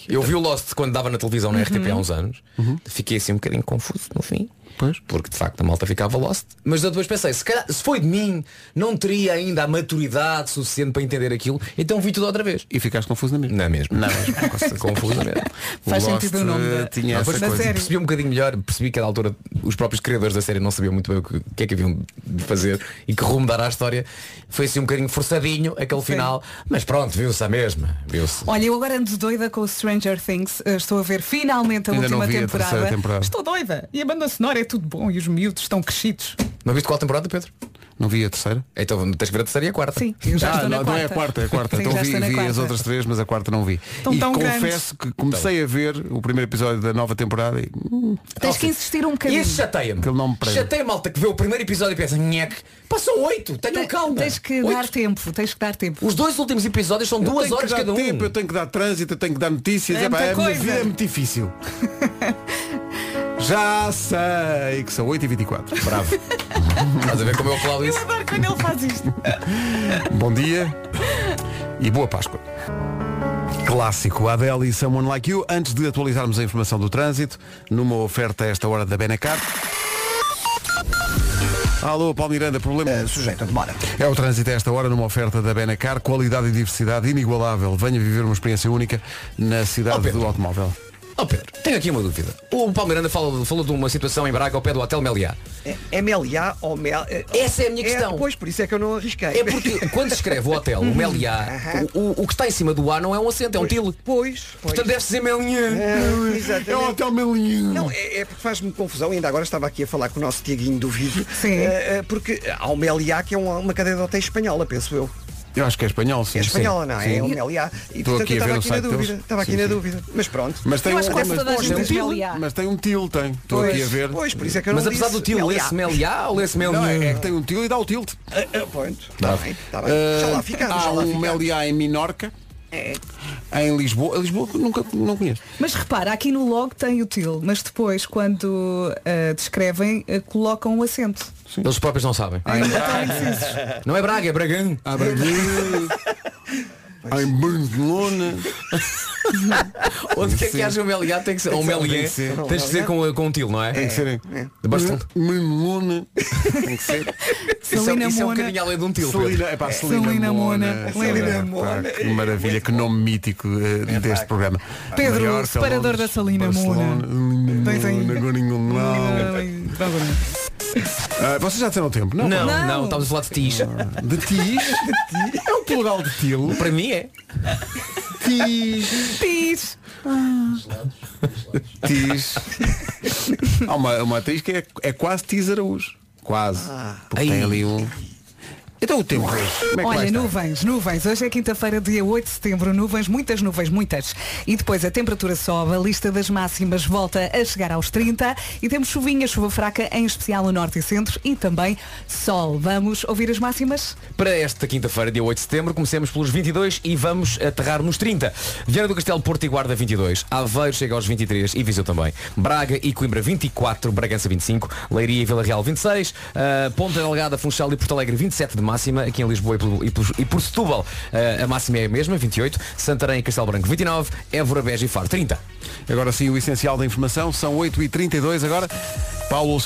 Eu vi o Lost quando dava na televisão na RTP há uns anos. Fiquei assim um bocadinho confuso no fim. Pois. Porque de facto a malta ficava Lost. Mas eu depois pensei, se, calhar, se foi de mim, não teria ainda a maturidade suficiente para entender aquilo, então vi tudo outra vez. E ficaste confuso na mesma. Não é mesmo? Não, mas Confuso mesmo. Faz o Lost, sentido o nome eh, da- tinha Não, essa coisa. série. percebi um bocadinho melhor, percebi que a da altura os próprios criadores da série não sabiam muito bem o que, que é que haviam de fazer e que rumo dar à história. Foi assim um bocadinho forçadinho aquele Sim. final, mas pronto, viu-se a mesma. Viu-se. Olha, eu agora ando doida com o Stranger Things. Uh, Estou a ver finalmente a Ainda última não vi a temporada. terceira temporada. Estou doida. E a banda sonora é tudo bom e os miúdos estão crescidos. Não viste qual temporada, Pedro? Não vi a terceira? Então tens que ver a terceira e a quarta. Sim, eu já ah, estou na não, quarta. não é a quarta, é a quarta. Sim, então vi, vi as quarta. outras três, mas a quarta não vi. Estão e tão confesso que comecei a ver o primeiro episódio da nova temporada e hum, Tens que insistir um E bocadinho. isso chateia-me. Chateia a malta que vê o primeiro episódio e pensa, nhec, passam oito, tenham Te- calma. Tens que Oito. dar tempo, tens que dar tempo. Os dois últimos episódios são eu duas tenho que horas dar cada um. tempo, eu tenho que dar trânsito, eu tenho que dar notícias. É Epá, muita a minha vida é muito difícil. Já sei que são 8h24. Bravo. Estás a ver como eu aplaudo isso? Adoro quando ele faz isto. Bom dia e boa Páscoa. Clássico Adele e Someone Like You. Antes de atualizarmos a informação do trânsito, numa oferta a esta hora da Benacar. Alô, Paulo Miranda, problema. Uh, sujeito a demora. É o trânsito a esta hora numa oferta da Benacar, qualidade e diversidade inigualável. Venha viver uma experiência única na cidade Oh, do automóvel. Ó Pedro, tenho aqui uma dúvida. O Palmeiranda falou, falou de uma situação em Braga ao pé do Hotel Meliá. É MLA ou Mel... Essa é a minha questão. pois, por isso é que eu não arrisquei. É porque quando se escreve o hotel, o Meliá, o, o- o que está em cima do A não é um acento, é um til. Pois, pois. Portanto deve ser Meliá. É. É o Hotel Melinho. Não, é, é porque faz-me confusão, ainda agora estava aqui a falar com o nosso Tiaguinho do vídeo, Sim. eh, eh, porque há o Meliá que é uma, uma cadeia de hotéis espanhola, penso eu. Eu acho que é espanhol, sim. É espanhola, não é? Sim. É Meliá. E Estou portanto aqui a ver estava no aqui na site dúvida. deles. Estava aqui Sim, na sim. dúvida. Mas pronto. Mas tem Eu um, acho que quase mas, toda a gente tem um til, Meliá. mas tem um til, tem. Estou aqui a ver. Pois, por isso é que eu Mas não apesar disse do til, Meliá. lê-se Meliá ou lê-se Não, é, é que tem um til e dá o tilt. Ah, ah, pronto. Está bem, está bem. Uh, Já lá ficamos, já há lá um ficamos. Meliá em Minorca, É. em Lisboa. Lisboa nunca não conheço. Mas repara, aqui no log tem o til, mas depois quando ah, descrevem ah, colocam o acento. Eles próprios não sabem. Não é Braga, é Bragão. Brasil, há em Barcelona. Onde é que haja um Meliá tem que ser. Ou um Tem Meliá. que ser. Tens de ser com, com um til, não é? Tem que ser em De Barcelona. Barcelona. Tem que ser. Isso, é, isso é um Mona. bocadinho além de um til. É pá, Celina, Celina Mona. Pá, Mona. Que maravilha, que nome mítico eh, deste programa. Pedro, separador Londres, da Barcelona, Mona. Tens aí. Ah, Vocês já disseram o tempo, não? Não, Não. não, estamos a falar de tis. De tis? É o plural de til. Para mim é. Tis. Tis. Tis. Há uma, uma atriz que é, é quase Tis Araújo. Quase. Porque tem Ai. ali um. Então o tempo hoje. Como é que Olha, nuvens, nuvens. Hoje é quinta-feira, dia 8 de setembro. Nuvens, muitas nuvens, muitas. E depois a temperatura sobe, a lista das máximas volta a chegar aos 30 e temos chuvinha, chuva fraca, em especial no norte e centro e também sol. Vamos ouvir as máximas? Para esta quinta-feira, dia 8 de setembro, comecemos pelos 22 e vamos aterrar nos 30. Viana do Castelo, Porto e Guarda 22. Aveiro chega aos 23 e Viseu também. Braga e Coimbra 24, Bragança 25, Leiria e Vila Real 26, uh, Ponta Delgada, Funchal e Porto Alegre 27 de máxima. Aqui em Lisboa e por, e por- e por Setúbal uh, a máxima é a mesma, 28. Santarém e Castelo Branco 29, Évora, Beja e Faro 30. Agora sim, o essencial da informação. São 8h32 agora. Paulo.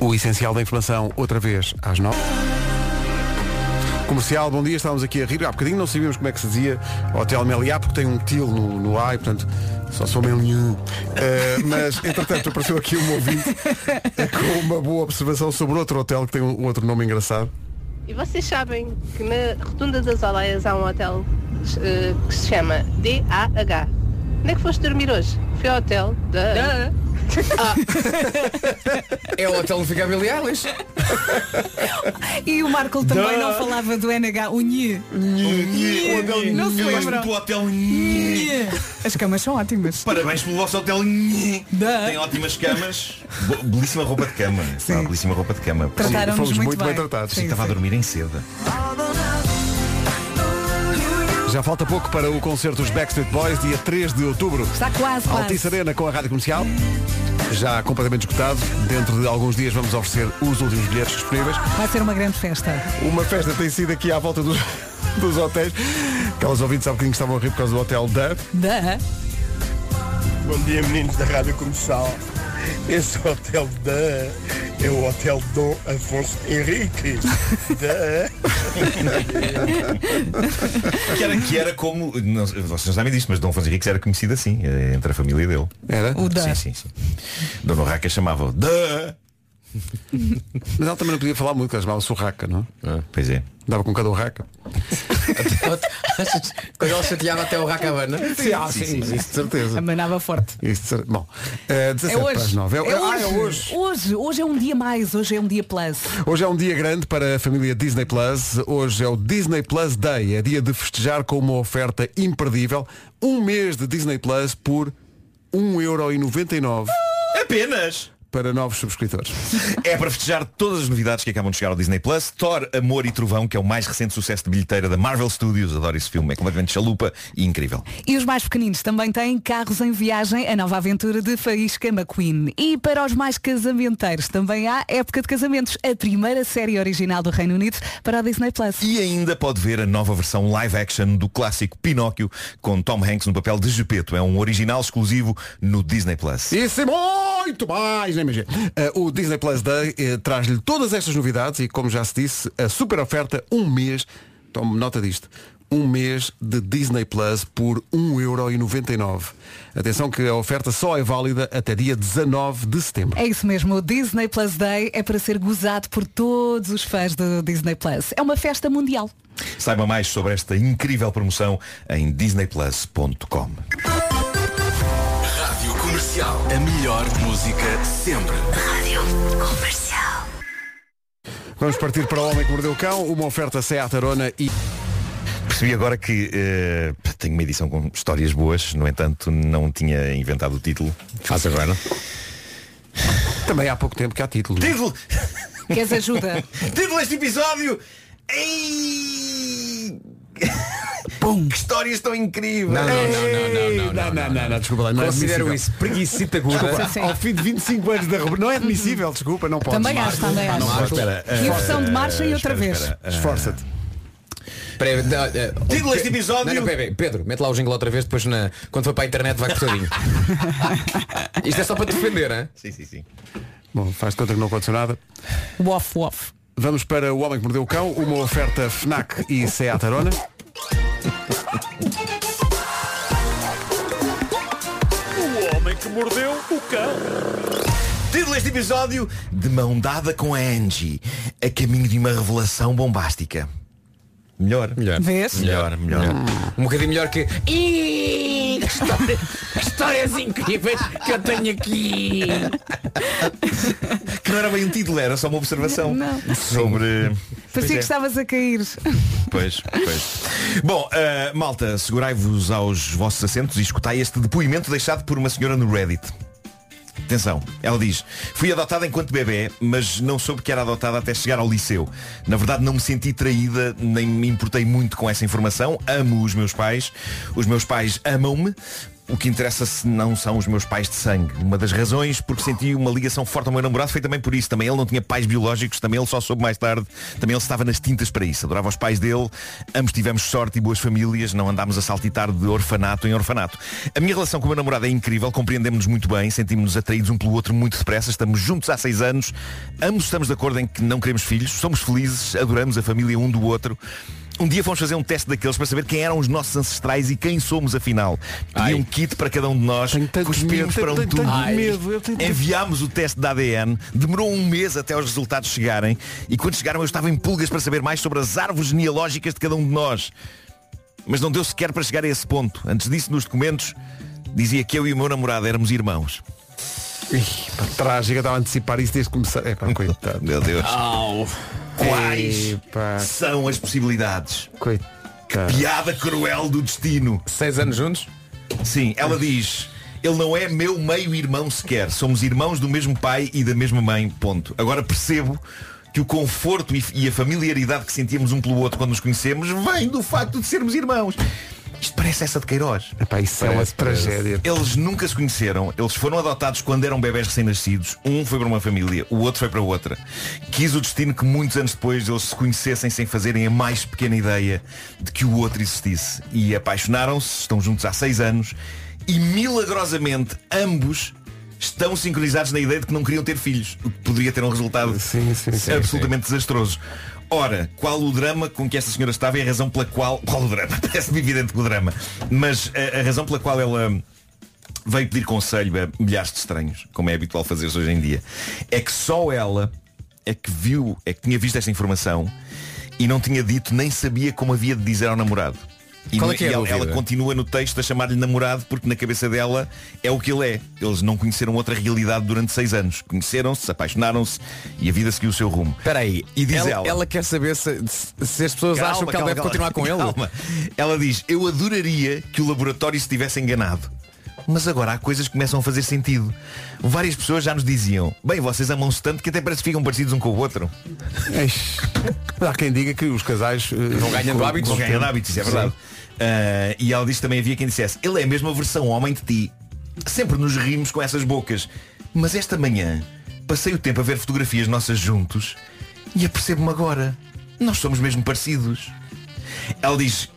O essencial da informação, outra vez, às 9 Comercial, bom dia, estávamos aqui a rir. Há bocadinho não sabíamos como é que se dizia Hotel Meliá, porque tem um til no, no A e, portanto, só sou Meliá. Eh, mas, entretanto, apareceu aqui um ouvinte com uma boa observação sobre outro hotel que tem um outro nome engraçado. E vocês sabem que na Rotunda das Aleias há um hotel eh, que se chama DAH. Onde é que foste dormir hoje? Foi ao hotel da... É o hotel fica a Billie Eilish. E o Marco também não falava do NH, o Nhe. Não se lembra. do hotel Nhe. As camas são ótimas. Parabéns pelo vosso hotel Dá. Tem ótimas camas Bo- Belíssima roupa de cama Pá, Belíssima roupa de cama Trataram-nos fomos muito, muito bem tratados. Sim, Estava a sim. dormir em seda Já falta pouco para o concerto dos Backstreet Boys, dia 3 de outubro. Está quase, Altice quase. Arena com a Rádio Comercial. Já completamente esgotado. Dentro de alguns dias vamos oferecer os últimos bilhetes disponíveis. Vai ser uma grande festa. Uma festa tem sido aqui à volta dos, dos hotéis. Aquelas ouvintes há bocadinho que estavam a rir por causa do hotel da. Da. Bom dia meninos da Rádio Comercial. Esse hotel da é o Hotel Dom Afonso Henrique. Da. que, era, que era como não, Vocês não sabem disso Mas Dom Afonso Henriques era conhecido assim eh, Entre a família dele Era? O da. Sim, sim, sim Dona Urraca chamava-o Da Mas ela também não podia falar muito, ela chamava Surraca, não é? Pois é Dava com cada urraca. Quando ela chateava até o Racabana. Sim, ah, sim, isso de certeza. Amanava forte. Isso de cer- Bom, eh, É 17 para as hoje. 9. É, ah, hoje. é hoje. Hoje. Hoje é um dia mais. Hoje é um dia plus. Hoje é um dia grande para a família Disney Plus. Hoje é o Disney Plus Day. É dia de festejar com uma oferta imperdível. Um mês de Disney Plus por 1,99€. Apenas para novos subscritores. É para festejar todas as novidades que acabam de chegar ao Disney Plus. Thor, Amor e Trovão, que é o mais recente sucesso de bilheteira da Marvel Studios. Adoro esse filme, é completamente chalupa e incrível. E os mais pequeninos também têm Carros em Viagem, a nova aventura de Faísca McQueen. E para os mais casamenteiros também há Época de Casamentos, a primeira série original do Reino Unido para a Disney Plus. E ainda pode ver a nova versão live action do clássico Pinóquio com Tom Hanks no papel de Gepeto. É um original exclusivo no Disney Plus. Isso é muito mais, né, MG? Uh, o Disney Plus Day eh, traz-lhe todas estas novidades e, como já se disse, a super oferta, um mês, tome nota disto, um mês de Disney Plus por 1,99€. Atenção que a oferta só é válida até dia 19 de setembro. É isso mesmo, o Disney Plus Day é para ser gozado por todos os fãs do Disney Plus. É uma festa mundial. Saiba mais sobre esta incrível promoção em disneyplus.com. Comercial. A melhor música sempre. Rádio Comercial. Vamos partir para o Homem que Mordeu o Cão, uma oferta Seat Arona e... Percebi agora que eh, tenho uma edição com histórias boas, no entanto não tinha inventado o título. Faz agora. Também há pouco tempo que há título. Título! Queres ajuda? título deste episódio! Ei! Pum. Que histórias tão incríveis! Não, não, não, não, não, não, não, não, não, desculpa lá, não é Considero admissível. isso preguiçita Desculpa, aguda. Ao fim de 25 anos da rubrica, não é admissível, desculpa, não pode. Também acho, também acho. Não, espera, E a versão de marcha e outra espera, vez. eh, Esforça-te. Não, eh, Título deste episódio. Não, não, Pedro, mete lá o jingle outra vez, depois na, quando for para a internet vai cortadinho. Isto é só para te defender, hein? Sim, sim, sim. Bom, faz de conta que não aconteceu nada. Wof, wof. Vamos para O Homem que Mordeu o Cão, uma oferta FNAC e Seat Arona. O homem que mordeu o cão. Título deste episódio De mão dada com a Angie A caminho de uma revelação bombástica Melhor Melhor. Vês? Melhor, melhor Um bocadinho melhor que. Ih, que história- que histórias incríveis que eu tenho aqui. Que não era bem um título, era só uma observação Não. Sobre Parecia que estavas a cair. Pois, pois. Bom, ah, malta, segurai-vos aos vossos assentos e escutai este depoimento deixado por uma senhora no Reddit. Atenção, ela diz, fui adotada enquanto bebê, mas não soube que era adotada até chegar ao liceu. Na verdade não me senti traída, nem me importei muito com essa informação. Amo os meus pais, os meus pais amam-me. O que interessa se não são os meus pais de sangue. Uma das razões porque senti uma ligação forte ao meu namorado foi também por isso. Também ele não tinha pais biológicos, também ele só soube mais tarde. Também ele estava nas tintas para isso. Adorava os pais dele. Ambos tivemos sorte e boas famílias. Não andámos a saltitar de orfanato em orfanato. A minha relação com o meu namorado é incrível. Compreendemos-nos muito bem. Sentimos-nos atraídos um pelo outro muito depressa. Estamos juntos há seis anos. Ambos estamos de acordo em que não queremos filhos. Somos felizes. Adoramos a família um do outro. Um dia fomos fazer um teste daqueles para saber quem eram os nossos ancestrais e quem somos afinal. Pedi um kit para cada um de nós, cuspimos para um tubo. Enviámos o teste de ADN, demorou um mês até os resultados chegarem e quando chegaram eu estava em pulgas para saber mais sobre as árvores genealógicas de cada um de nós. Mas não deu sequer para chegar a esse ponto. Antes disso, nos documentos, dizia que eu e o meu namorado éramos irmãos. Ih, eu estava a antecipar isso desde que começar. É pá, coitado. Meu Deus. Au. Quais Epá. são as possibilidades? Coitado. Piada cruel do destino. Seis anos juntos? Sim, ela diz Ele não é meu meio-irmão sequer Somos irmãos do mesmo pai e da mesma mãe Ponto Agora percebo que o conforto e- e a familiaridade que sentíamos um pelo outro quando nos conhecemos Vem do facto de sermos irmãos Isto parece essa de Queiroz Epá, isso é uma Parece, parece. tragédia. eles nunca se conheceram, eles foram adotados quando eram bebés recém-nascidos. Um foi para uma família, o outro foi para outra. Quis o destino que muitos anos depois eles se conhecessem sem fazerem a mais pequena ideia de que o outro existisse. E apaixonaram-se, estão juntos há seis anos e milagrosamente ambos estão sincronizados na ideia de que não queriam ter filhos, o que poderia ter um resultado Sim, sim, sim. absolutamente desastroso. Ora, qual o drama com que esta senhora estava e a razão pela qual. Qual o drama? Parece-me evidente que o drama. Mas a, a razão pela qual ela veio pedir conselho a milhares de estranhos, como é habitual fazer-se hoje em dia, é que só ela é que viu, é que tinha visto esta informação e não tinha dito nem sabia como havia de dizer ao namorado. E, Qual é que é e ela, ela continua no texto a chamar-lhe namorado porque na cabeça dela é o que ele é. Eles não conheceram outra realidade durante seis anos. Conheceram-se, apaixonaram-se e a vida seguiu o seu rumo. Espera aí. E diz ela, ela- ela quer saber se, se- as pessoas acham que ela deve continuar com ele. Calma. Ela diz, eu adoraria que o laboratório se tivesse enganado. Mas agora há coisas que começam a fazer sentido. Várias pessoas já nos diziam, bem, vocês amam-se tanto que até parece que ficam parecidos um com o outro. Mas há quem diga que os casais eh, Vão ganhando com- hábitos. Vão ganhando hábitos, isso é verdade. Ah, e ela disse que também havia quem dissesse, ele é mesmo a versão homem de ti. Sempre nos rimos com essas bocas. Mas esta manhã passei o tempo a ver fotografias nossas juntos e apercebo-me agora. Nós somos mesmo parecidos. Ela diz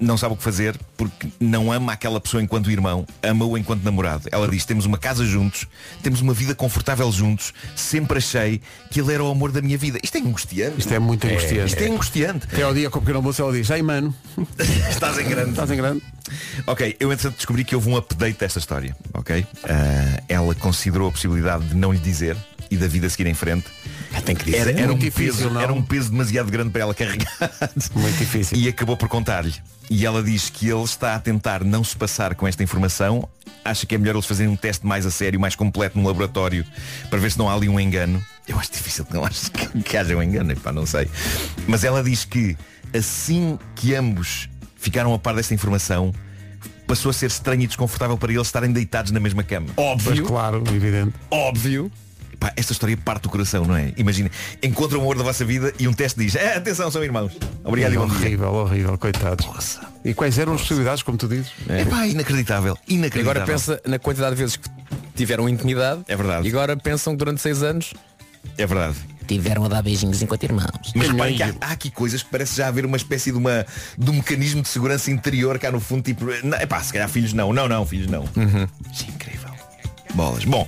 não sabe o que fazer porque não ama aquela pessoa enquanto irmão, ama-o enquanto namorado. Ela diz, temos uma casa juntos, temos uma vida confortável juntos, sempre achei que ele era o amor da minha vida. Isto é angustiante. Isto é muito angustiante. Isto é angustiante. Até ao dia com o pequeno almoço ela diz, ei mano, Estás em grande. estás em grande. Ok, eu entretanto descobri que houve um update desta história, ok? Ah, ela considerou a possibilidade de não lhe dizer e da vida seguir em frente. Tem que dizer. Era, era um difícil, peso, não? era um peso demasiado grande para ela carregar. Muito difícil. E acabou por contar-lhe. E ela diz que ele está a tentar não se passar com esta informação. Acha que é melhor eles fazerem um teste mais a sério, mais completo no laboratório, para ver se não há ali um engano. Eu acho difícil que não acho que, que haja um engano, epá, não sei. Mas ela diz que assim que ambos ficaram a par desta informação, passou a ser estranho e desconfortável para eles estarem deitados na mesma cama. Óbvio, claro, evidente. óbvio. Pá, esta história parte do coração, não é? Imagina, encontram o amor da vossa vida e um teste diz, "Ah, atenção, são irmãos. Obrigado e bom dia. horrível, horrível, coitados. E quais eram as possibilidades, como tu dizes? É pá, inacreditável, E inacreditável. agora pensa na quantidade de vezes que tiveram intimidade. É verdade. E agora pensam que durante seis anos É verdade. tiveram a dar beijinhos enquanto irmãos. Mas reparem que há, há aqui coisas que parece já haver uma espécie de, uma, de um mecanismo de segurança interior cá no fundo, tipo, não, epá, se calhar filhos não, não, não, filhos não. Isso é incrível. Bolas. Bom,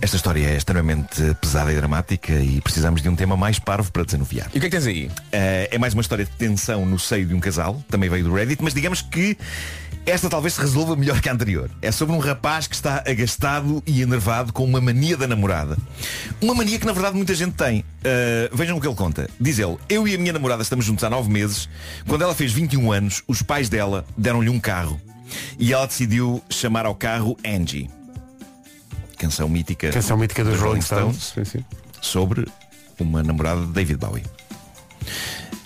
esta história é extremamente pesada e dramática e precisamos de um tema mais parvo para desanuviar. E o que é que tens aí? Eh, é mais uma história de tensão no seio de um casal, também veio do Reddit, mas digamos que esta talvez se resolva melhor que a anterior. É sobre um rapaz que está agastado e enervado com uma mania da namorada. Uma mania que na verdade muita gente tem. Eh, vejam o que ele conta. Diz ele, eu e a minha namorada estamos juntos há nove meses. Quando ela fez 21 anos, os pais dela deram-lhe um carro. E ela decidiu chamar ao carro Angie. Canção mítica. Canção mítica dos Rolling Stones. Sim, sim. sobre uma namorada de David Bowie.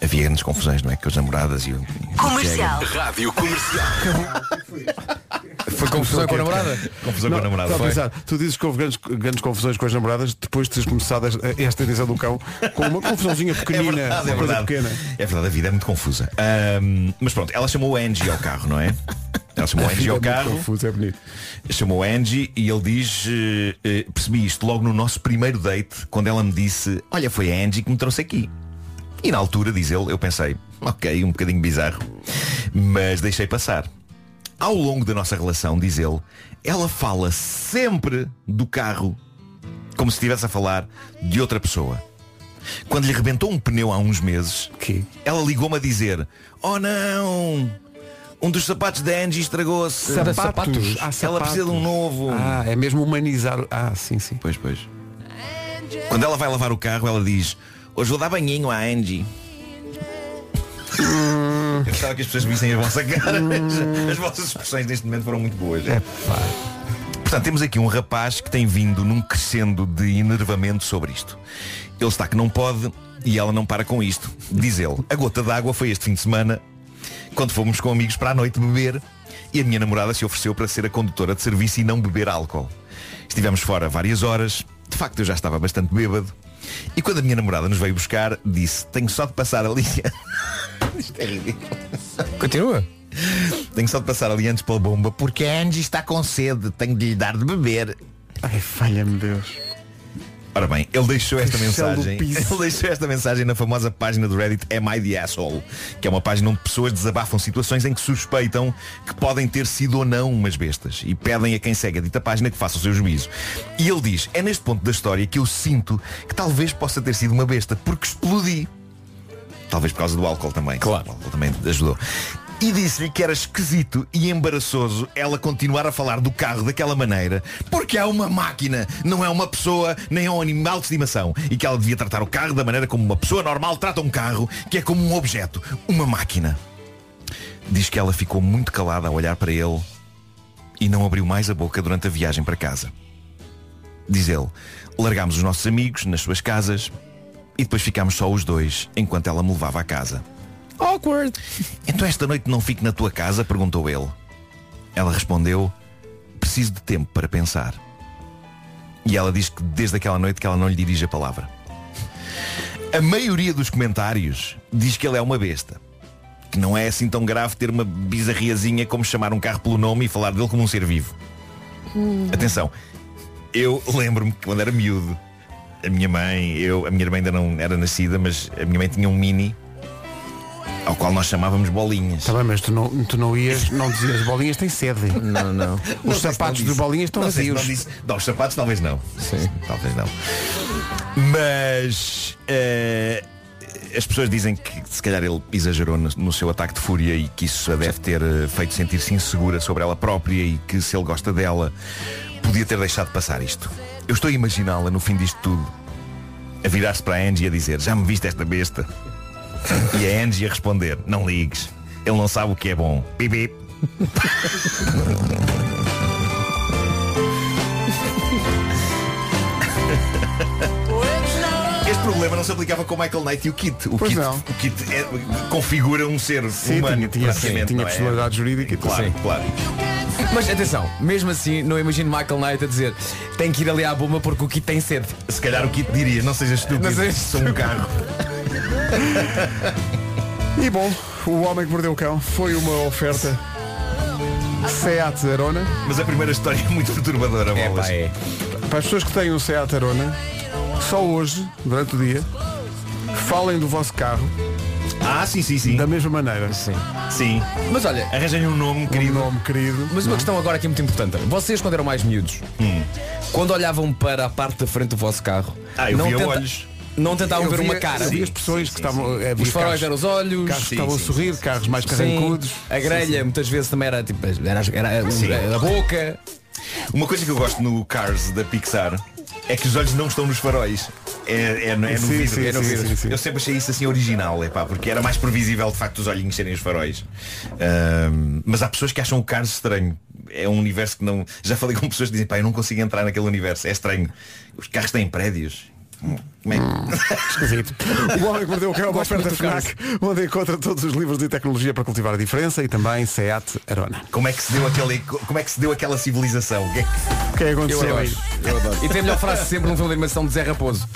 Havia grandes confusões, não é? Com as namoradas e o. Comercial. Rádio Comercial. Foi confusão com a namorada? Confusão com a namorada. Foi. pensar, tu dizes que houve grandes, grandes confusões com as namoradas depois de teres começado esta, edição do cão com uma confusãozinha É pequenina, verdade, uma é verdade. pequena. É verdade, a vida é muito confusa. Ahm, mas pronto, ela chamou a Angie ao carro, não é? Ela chamou a Angie ao É carro, confuso, é bonito. chamou a Angie e ele diz, eh, eh, percebi isto logo no nosso primeiro date, quando ela me disse, olha, foi a Angie que me trouxe aqui. E na altura, diz ele, eu pensei, ok, um bocadinho bizarro, mas deixei passar. Ao longo da nossa relação, diz ele, ela fala sempre do carro como se estivesse a falar de outra pessoa. Quando lhe rebentou um pneu há uns meses, Que? ela ligou-me a dizer, oh não, um dos sapatos da Angie estragou-se. Sapatos? Sapatos. Ah, Ela sapatos. precisa de um novo. Ah, é mesmo humanizar. Ah, sim, sim. Pois, pois. Quando ela vai lavar o carro, ela diz, hoje vou dar banhinho à Angie. Eu gostava que as pessoas vissem a vossa cara. As, as vossas expressões neste momento foram muito boas. É pá. Portanto, temos aqui um rapaz que tem vindo num crescendo de enervamento sobre isto. Ele está que não pode e ela não para com isto. Diz ele, a gota d'água foi este fim de semana, quando fomos com amigos para a noite beber, e a minha namorada se ofereceu para ser a condutora de serviço e não beber álcool. Estivemos fora várias horas, de facto eu já estava bastante bêbado, e quando a minha namorada nos veio buscar, disse, tenho só de passar ali. Isto é ridículo. Continua. Tenho só de passar ali antes pela bomba porque a Angie está com sede. Tenho de lhe dar de beber. Ai, falha-me Deus. Ora bem, ele deixou esta mensagem. Ele deixou esta mensagem na famosa página do Reddit Am I the Asshole? Que é uma página onde pessoas desabafam situações em que suspeitam que podem ter sido ou não umas bestas e pedem a quem segue a dita página que faça o seu juízo. E ele diz, é neste ponto da história que eu sinto que talvez possa ter sido uma besta, porque explodi. Talvez por causa do álcool também. Claro. O álcool também ajudou. E disse-lhe que era esquisito e embaraçoso ela continuar a falar do carro daquela maneira, porque é uma máquina, não é uma pessoa, nem é um animal de estimação. E que ela devia tratar o carro da maneira como uma pessoa normal trata um carro, que é como um objeto, uma máquina. Diz que ela ficou muito calada a olhar para ele e não abriu mais a boca durante a viagem para casa. Diz ele, largámos os nossos amigos nas suas casas e depois ficámos só os dois enquanto ela me levava à casa. Awkward. Então esta noite não fico na tua casa? Perguntou ele. Ela respondeu, preciso de tempo para pensar. E ela diz que desde aquela noite que ela não lhe dirige a palavra. A maioria dos comentários diz que ele é uma besta. Que não é assim tão grave ter uma bizarriazinha como chamar um carro pelo nome e falar dele como um ser vivo. Atenção, eu lembro-me que quando era miúdo, a minha mãe, eu, a minha irmã ainda não era nascida, mas a minha mãe tinha um mini ao qual nós chamávamos bolinhas. Está bem, mas tu não, tu não ias, não dizias bolinhas têm sede. Não, não. Os sapatos de bolinhas estão não vazios. não disse. Não, os sapatos talvez não. Sim. Talvez não. Mas eh, as pessoas dizem que se calhar ele exagerou no, no seu ataque de fúria e que isso a deve ter eh, feito sentir-se insegura sobre ela própria e que se ele gosta dela podia ter deixado passar isto. Eu estou a imaginá-la no fim disto tudo a virar-se para a Angie e a dizer já me viste esta besta? E a Angie a responder não ligues, ele não sabe o que é bom. Bip, bip. Este problema não se aplicava com o Michael Knight e o Kit. O Pois Kit, não. O Kit é- configura um ser Sim, humano. tinha, tinha, praticamente, tinha é? personalidade jurídica. Claro, Sim. claro. Mas atenção, mesmo assim, não imagino Michael Knight a dizer tem que ir ali à bomba porque o Kit tem sede. Se calhar o Kit diria, não sejas estúpido, Não sejas sou um carro. E bom, o Homem que Mordeu o Cão foi uma oferta Seat Arona. Mas a primeira história é muito perturbadora, É, pá, é. Para as pessoas que têm um Seat Arona, só hoje, durante o dia, falem do vosso carro Ah, sim, sim, sim. da mesma maneira. Sim. Sim. Mas olha, Arranjem um nome, Um querido. nome querido. mas uma questão agora aqui muito importante. Vocês quando eram mais miúdos, quando olhavam para a parte da frente do vosso carro, Ah, eu não, via tenta- olhos. não tentavam Eu ver via- uma cara. via as pessoas que estavam. havia Os faróis eram os olhos. Carros que Sim, estavam a sim, sorrir, carros mais carrancudos. Sim, a grelha muitas vezes também era tipo era, era, Sim. a boca. Uma coisa que eu gosto no Cars da Pixar é que os olhos não estão nos faróis. É, é, no- é no vidro. sim, é no vidro. sim, sim. Eu sempre achei isso assim original, epá, porque era mais previsível de facto os olhinhos serem os faróis. Mas há pessoas que acham o Cars estranho. É um universo que não. Já falei com pessoas que dizem, pá, eu não consigo entrar naquele universo. É estranho. Os carros têm prédios. Como é que... Esquisito. O Homem que Mordeu o Cão é uma oferta FNAC, onde encontra todos os livros de tecnologia para cultivar a diferença e também Seat Arona. Como é que se deu aquele, como é que se deu aquela civilização? O que é que- O que é aconteceu Eu aí? Eu adoro. E tem a melhor frase sempre num filme de animação de Zé Raposo.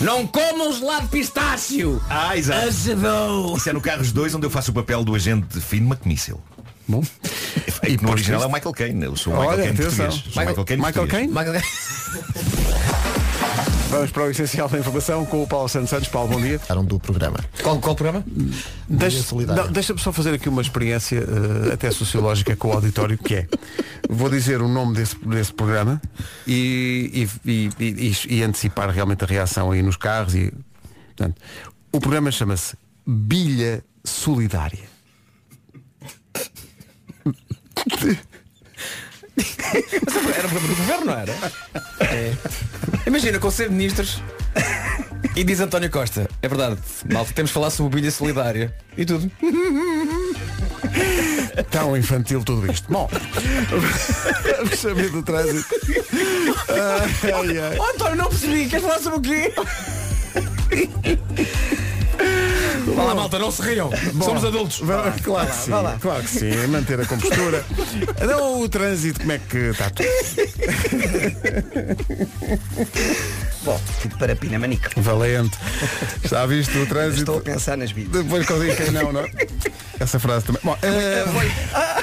Não comam gelado de pistácio! Ah, exato. Azedou! Isso é no Carros 2 onde eu faço o papel do agente Finn McMissile. Bom. É que no original é o Michael Caine. Eu sou o Michael Caine português. O Michael Caine Michael. Caine? Vamos para o essencial da informação com o Paulo Santos Santos. Paulo, bom dia. Eram do programa. Qual, qual programa? Deixa- Deixa-me só fazer aqui uma experiência eh, até sociológica com o auditório, que é, vou dizer o nome desse, desse programa e, e- e- e- e- e antecipar realmente a reação aí nos carros. E, portanto, o programa chama-se Bilha Solidária. Era o programa do governo, não era? É. Imagina, Conselho de Ministros e diz António Costa. É verdade, malta, temos de falar sobre bilha solidária. E tudo. Tão infantil tudo isto. Bom, vamos saber do trânsito. Ai, ai. Oh, António, não percebi. Queres falar sobre o quê? Vá lá, malta, não se riam. Somos adultos. Vá- claro, que sim, claro que sim, manter a compostura. Então o trânsito, como é que está tudo? Bom, tudo para Pina Manica. Valente. Está visto o trânsito? Estou a pensar nas vidas. Depois que eu digo que não, não. é? Essa frase também. Bom, eh, ah,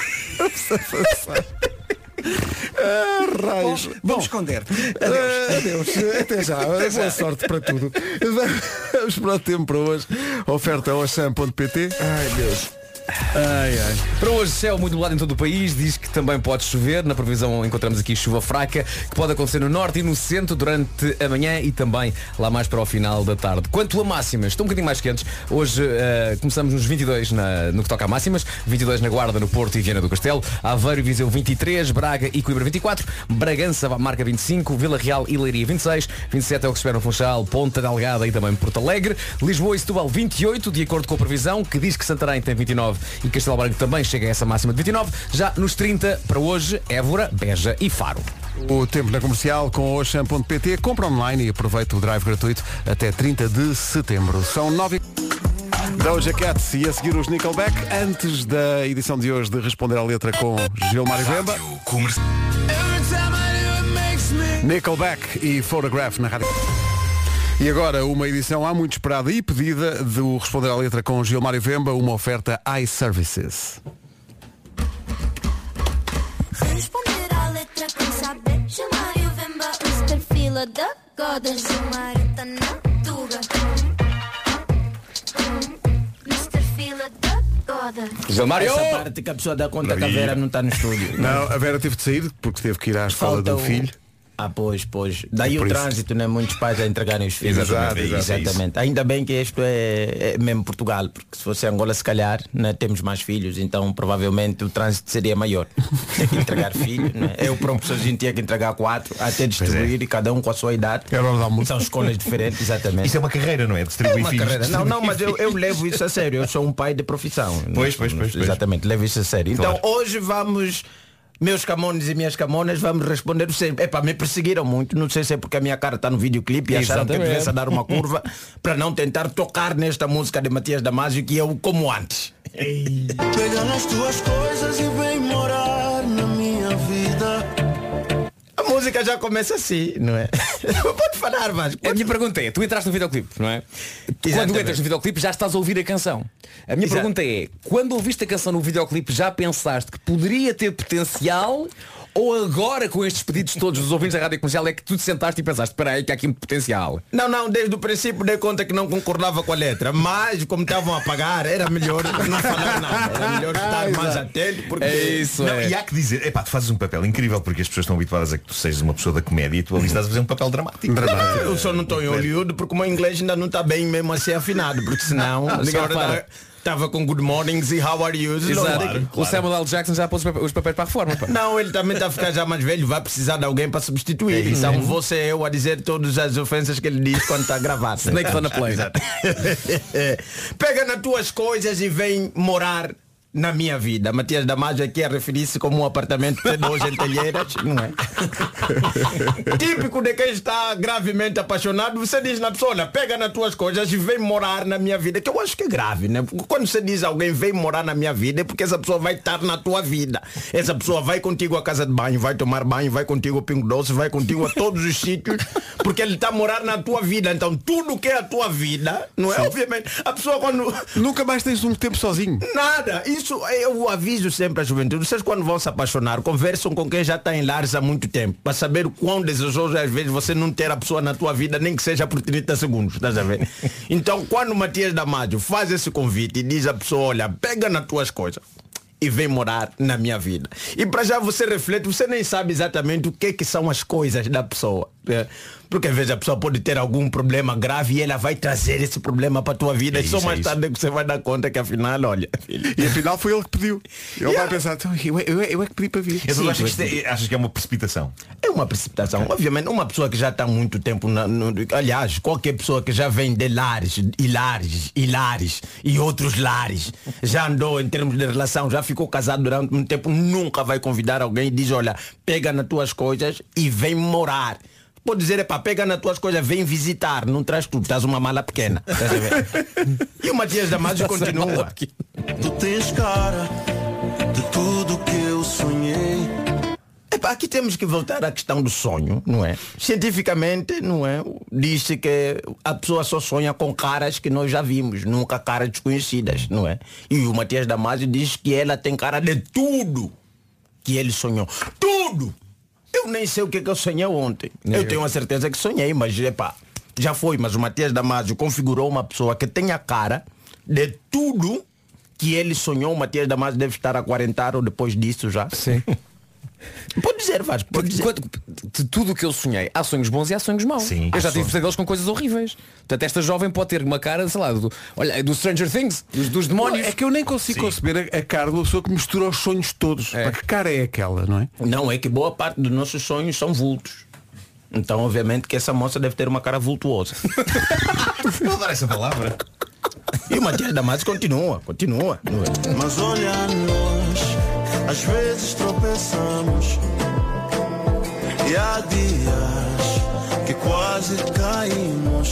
raios. Vamos esconder. Ah, Adeus. Até já. Boa sorte para tudo. Vamos para o tempo para hoje. Oferta Oxam.pt. Ai, Deus. Ai, ai. Para hoje, céu muito nublado em todo o país. Diz que também pode chover. Na previsão encontramos aqui chuva fraca, que pode acontecer no norte e no centro durante a manhã e também lá mais para o final da tarde. Quanto a máximas, estão um bocadinho mais quentes. Hoje eh, começamos nos 22 na- no que toca a máximas. 22 na Guarda, no Porto e Viana do Castelo. Aveiro e Viseu 23, Braga e Coimbra 24. Bragança marca 25, Vila Real e Leiria 26. 27 é o que espera no Funchal, Ponta Delgada e também Porto Alegre. Lisboa e Setúbal 28, de acordo com a previsão, que diz que Santarém tem 29 e Castelo Branco também chega a essa máxima de 29. Já nos 30 para hoje, Évora, Beja e Faro. O tempo na comercial com Oxam.pt. Compra online e aproveita o drive gratuito até 30 de setembro. São 9 Doja Cat e a seguir os Nickelback. Antes da edição de hoje de Responder à Letra com Gilmar Vemba. Nickelback e Photograph na rádio. E agora uma edição há muito esperada e pedida do Responder à Letra com Gilmário Vemba, uma oferta iServices. Responder à letra com saber. Gilmário Vemba, Mr. Fila da Goda. Gilmário tá na tuga. Mr. Fila da Goda. Gilmário! Essa parte que a pessoa dá conta que a Vera não está no estúdio. Não, a Vera teve de sair porque teve que ir à escola Falta do o- filho. Ah, pois, pois. Daí Por o isso. trânsito, né? Muitos pais a entregarem os filhos. Exatamente, é isso, é Exatamente. Ainda bem que isto é, é mesmo Portugal, porque se fosse Angola, se calhar, né, temos mais filhos, então provavelmente o trânsito seria maior. Tem que entregar filho, né? Eu próprio sozinho tinha que entregar quatro, até distribuir e cada um com a sua idade. São escolas diferentes, exatamente. Isso é uma carreira, não é? É Distribuir uma filhos. carreira. Não, não, mas eu, eu levo isso a sério. Eu sou um pai de profissão. Pois, pois, pois, pois. Exatamente, levo isso a sério. Então hoje vamos, meus camones e minhas camonas, vamos responder sempre. Epá, me perseguiram muito. Não sei se é porque a minha cara está no videoclipe e acharam que eu Exatamente. devesse dar uma curva para não tentar tocar nesta música de Matias Damasio que é o Como Antes. Pega nas tuas coisas e vem morar na. A música já começa assim, não é? Pode falar, mas A minha pergunta é, tu entraste no videoclipe, não é? Tu, Quando Exatamente. entras no videoclipe já estás a ouvir a canção. A minha Exato. pergunta é, quando ouviste a canção no videoclipe já pensaste que poderia ter potencial ou agora com estes pedidos todos dos ouvintes da rádio comercial é que tu te sentaste e pensaste, espera aí que há aqui um potencial. Não, não, desde o princípio dei conta que não concordava com a letra, mas como estavam a pagar, era melhor não falar nada, era melhor estar mais atento porque Não, E há que dizer, epá, tu fazes um papel incrível porque as pessoas estão habituadas a que tu sejas uma pessoa da comédia e tu ali estás a fazer um papel dramático. Não, eu só não estou em Hollywood porque o meu inglês ainda não está bem mesmo assim afinado, porque senão a repara. Estava com good mornings e how are you? Exato. O Samuel L. Jackson já pôs os papéis- os papéis para a reforma. pá. Não, ele também está a ficar já mais velho, vai precisar de alguém para substituir. É então você eu a dizer todas as ofensas que ele diz quando está a gravar. Snake on a plane. Pega nas tuas coisas e vem morar na minha vida. Matias Damasio aqui a referir-se como um apartamento de dois em telheiras, não é? Típico de quem está gravemente apaixonado, você diz na pessoa, olha, pega nas tuas coisas e vem morar na minha vida, que eu acho que é grave, né? Porque Quando você diz a alguém vem morar na minha vida, é porque essa pessoa vai estar na tua vida. Essa pessoa vai contigo à casa de banho, vai tomar banho, vai contigo ao pingo doce, vai contigo a todos os sítios, porque ele está a morar na tua vida. Então tudo que é a tua vida, não é? Sim. Obviamente, a pessoa quando Nunca mais tens um tempo sozinho. Nada, isso eu aviso sempre à juventude. Vocês quando vão se apaixonar, conversam com quem já está em lares há muito tempo, para saber o quão desejoso é às vezes você não ter a pessoa na tua vida, nem que seja por 30 segundos, estás a ver? Então quando o Matias Damasio faz esse convite e diz à pessoa, olha, pega nas tuas coisas e vem morar na minha vida. E para já você reflete, você nem sabe exatamente o que, que são as coisas da pessoa. Porque às vezes a pessoa pode ter algum problema grave e ela vai trazer esse problema para a tua vida É e só isso, é mais isso. tarde é que você vai dar conta que afinal, olha, filho, E afinal foi ele que pediu. Ele Yeah. vai pensar, "Então, eu, eu, eu é que pedi para vir. Eu Sim, achas, que isto é, achas que é uma precipitação? É uma precipitação. Obviamente, uma pessoa que já está há muito tempo, na, no- aliás, qualquer pessoa que já vem de lares, e lares, e lares, e outros lares, já andou em termos de relação, já ficou casado durante muito tempo, nunca vai convidar alguém e diz, olha, pega nas tuas coisas e vem morar. Pode dizer, epá, pega nas tuas coisas, vem visitar, não traz tudo, estás uma mala pequena. E o Matias Damasio continua. Tu tens cara de tudo que eu sonhei. Aqui temos que voltar à questão do sonho, não é? Cientificamente, não é? Diz-se que a pessoa só sonha com caras que nós já vimos, nunca caras desconhecidas, não é? E o Matias Damasio diz que ela tem cara de tudo que ele sonhou. Tudo! Eu nem sei o que, que eu sonhei ontem. Eu tenho a certeza que sonhei, mas epá, já foi. Mas o Matias Damasio configurou uma pessoa que tem a cara de tudo que ele sonhou. O Matias Damasio deve estar a 40 ou depois disso já. Sim. Pode dizer, Vasco, pode dizer. Quando- de tudo o que eu sonhei, há sonhos bons e há sonhos maus. Sim. eu já tive sonhos. pesadelos com coisas horríveis. Portanto, esta jovem pode ter uma cara, sei lá, do, olha, do Stranger Things, dos, dos demónios. Não, é que eu nem consigo conceber a, a cara de uma pessoa que mistura os sonhos todos. Pá, que cara é aquela, não é? Não, é que boa parte dos nossos sonhos são vultos. Então, obviamente, que essa moça deve ter uma cara vultuosa. Vou dar essa palavra. E o Matias Damasio continua, continua. é? Mas olha nós, às vezes tropeçamos. E há dias que quase caímos.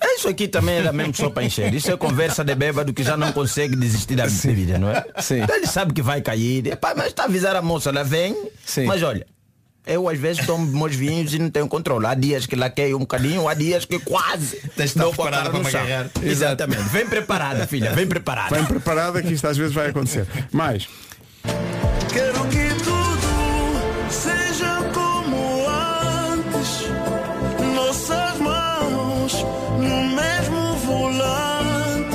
É Isso aqui também era mesmo só para encher. Isso é conversa de bêbado que já não consegue desistir da vida, não é? Sim. Então ele sabe que vai cair. Epá, mas está a avisar a moça, ela vem. Sim. Mas olha, Eu às vezes tomo meus vinhos e não tenho controle. Há dias que laqueio um bocadinho, há dias que quase. Tens dou preparada para agarrar. Exatamente. Vem preparada, filha, vem preparada. Bem preparada que isto às vezes vai acontecer. Mais. Quero que tudo seja como antes. Nossas mãos no mesmo volante.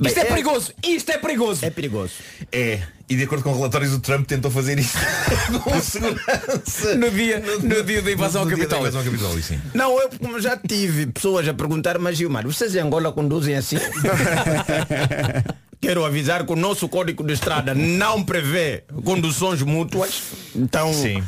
Isto é perigoso, isto é perigoso. É perigoso. É, e de acordo com relatórios o Trump tentou fazer isso com segurança. No dia, no dia da invasão ao No dia da Capitólio. invasão ao Capitólio, sim. Não, eu como já tive pessoas a perguntar, mas Gilmar, vocês em Angola conduzem assim? Quero avisar que o nosso código de estrada não prevê conduções mútuas. Então, Sim.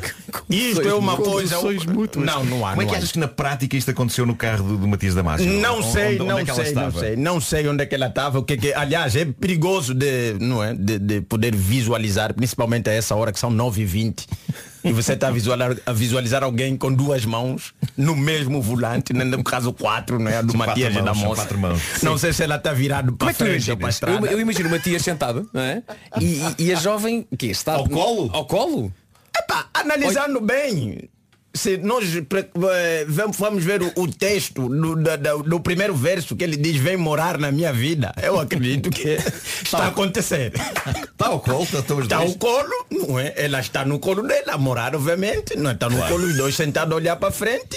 isto é uma coisa. Conduções mútuas. Não, não há. Como é que achas que na prática isto aconteceu no carro do, do Matias Damasio? Não Onde- sei, onde não é que ela sei, não estava? sei. Não sei onde é que ela estava. O que é que, aliás, é perigoso de, não é, de, de poder visualizar, principalmente a essa hora que são 9h20. E você está a visualizar, a visualizar alguém com duas mãos no mesmo volante, no caso quatro, não é? Do São Matias e da mãos, são moça. quatro mãos. Não sei se ela está virado para Como é frente ou para estrada. Eu, eu imagino o Matias sentado, não é? E, e- e a jovem que está Ao colo? Ao colo? Epá, analisando bem, se nós eh, vamos, ver o, o texto do, da- da- do primeiro verso que ele diz vem morar na minha vida, eu acredito que está a acontecer. Está ao colo, Está ao colo, não é? Ela está no colo dela, a morar, obviamente. Não está no colo, os dois sentados a olhar para frente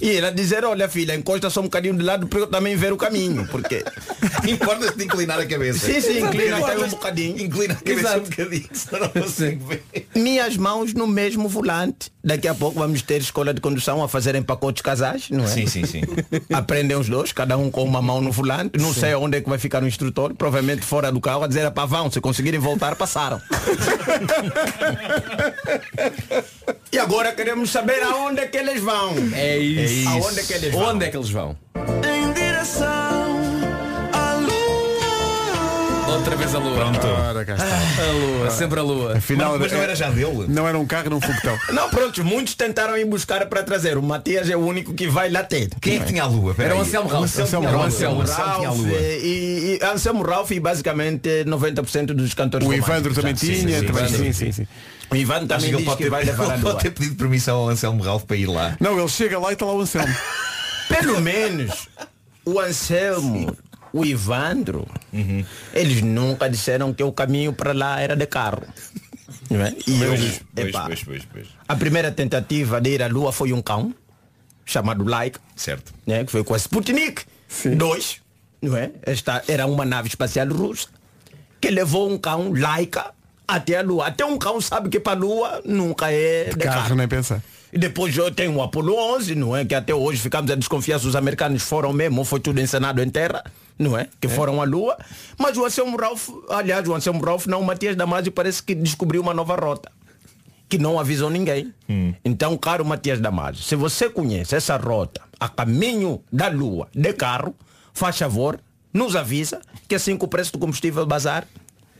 e, e ela dizer, olha filha, encosta só um bocadinho de lado para eu também ver o caminho. Porque. Importa-se de inclinar a cabeça. Sim, sim, inclina um bocadinho. Inclina a cabeça Exato. um bocadinho, senão não consigo ver. Minhas mãos no mesmo volante. Daqui a pouco vamos ter escola de condução a fazerem pacotes casais, não é? Sim, sim, sim. Aprendem os dois, cada um com uma mão no volante. Não sei onde é que vai ficar o instrutor, provavelmente fora do carro, a dizer, pá, vão, se conseguirem voltar, passaram. e agora queremos saber aonde é que eles vão. É isso. Aonde é que eles vão? Onde é que eles vão? Em direção Outra vez a lua. Pronto. Ora, cá está. A lua, sempre a lua. Afinal, Mas não era já dele? Não era um carro, era um foguetão. Não, pronto, muitos tentaram ir buscar para trazer. O Matias é o único que vai lá ter. Quem é que tinha a lua? Espera Era o. Anselmo Ralph. Anselmo Era o Ralph. Anselmo. O Anselmo tinha a Ralph, lua. e, e Anselmo Ralph e basicamente 90% dos cantores O. Evandro também tinha. sim, também- sim, sim. O Ivan também que ele pode ter, vai levar a ele pode lua. ter pedido permissão ao Anselmo Ralph para ir lá. Não, ele chega lá e está lá o Anselmo. Pelo menos o Anselmo, o Ivandro, eles nunca disseram que o caminho para lá era de carro. Não é? E Pois, epá, pois, pois, pois. a primeira tentativa de ir à Lua foi um cão, chamado Laika, Certo. né, que foi com a Sputnik 2, não é? Esta era uma nave espacial russa que levou um cão Laika até a Lua. Até um cão sabe que para a Lua nunca é de Carro, carro. nem pensar. E depois eu tenho o Apollo 11, não é? Que até hoje ficamos a desconfiar se os americanos foram mesmo ou foi tudo encenado em terra, não é? Que foram à Lua. Mas o Anselmo Ralph, aliás, o Anselmo Ralph, não, o Matias Damasio parece que descobriu uma nova rota. Que não avisou ninguém. Então, caro Matias Damasio, se você conhece essa rota a caminho da Lua de carro, faz favor, nos avisa que assim que o preço do combustível bazar,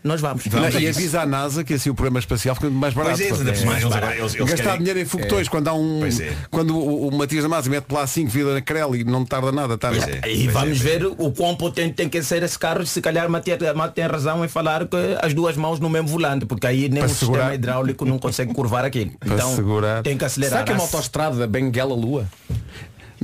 nós vamos. Não, e avisa a NASA que assim o programa espacial fica mais barato. Pois é, por mais, eles agora- eles- eles Gastar querem- dinheiro em foguetões É. quando há um. Pois é. Quando o, o Matias Damasio mete lá 5 vida na crela e não tarda nada, tá Pois nada. é. E vamos ver o quão potente tem que ser esse carro. Se calhar Matias Amado tem razão em falar que as duas mãos no mesmo volante, porque aí nem Para o segurar. sistema hidráulico não consegue curvar aquilo. Então segurar. tem que acelerar. Será que é uma autostrada Benguela Lua?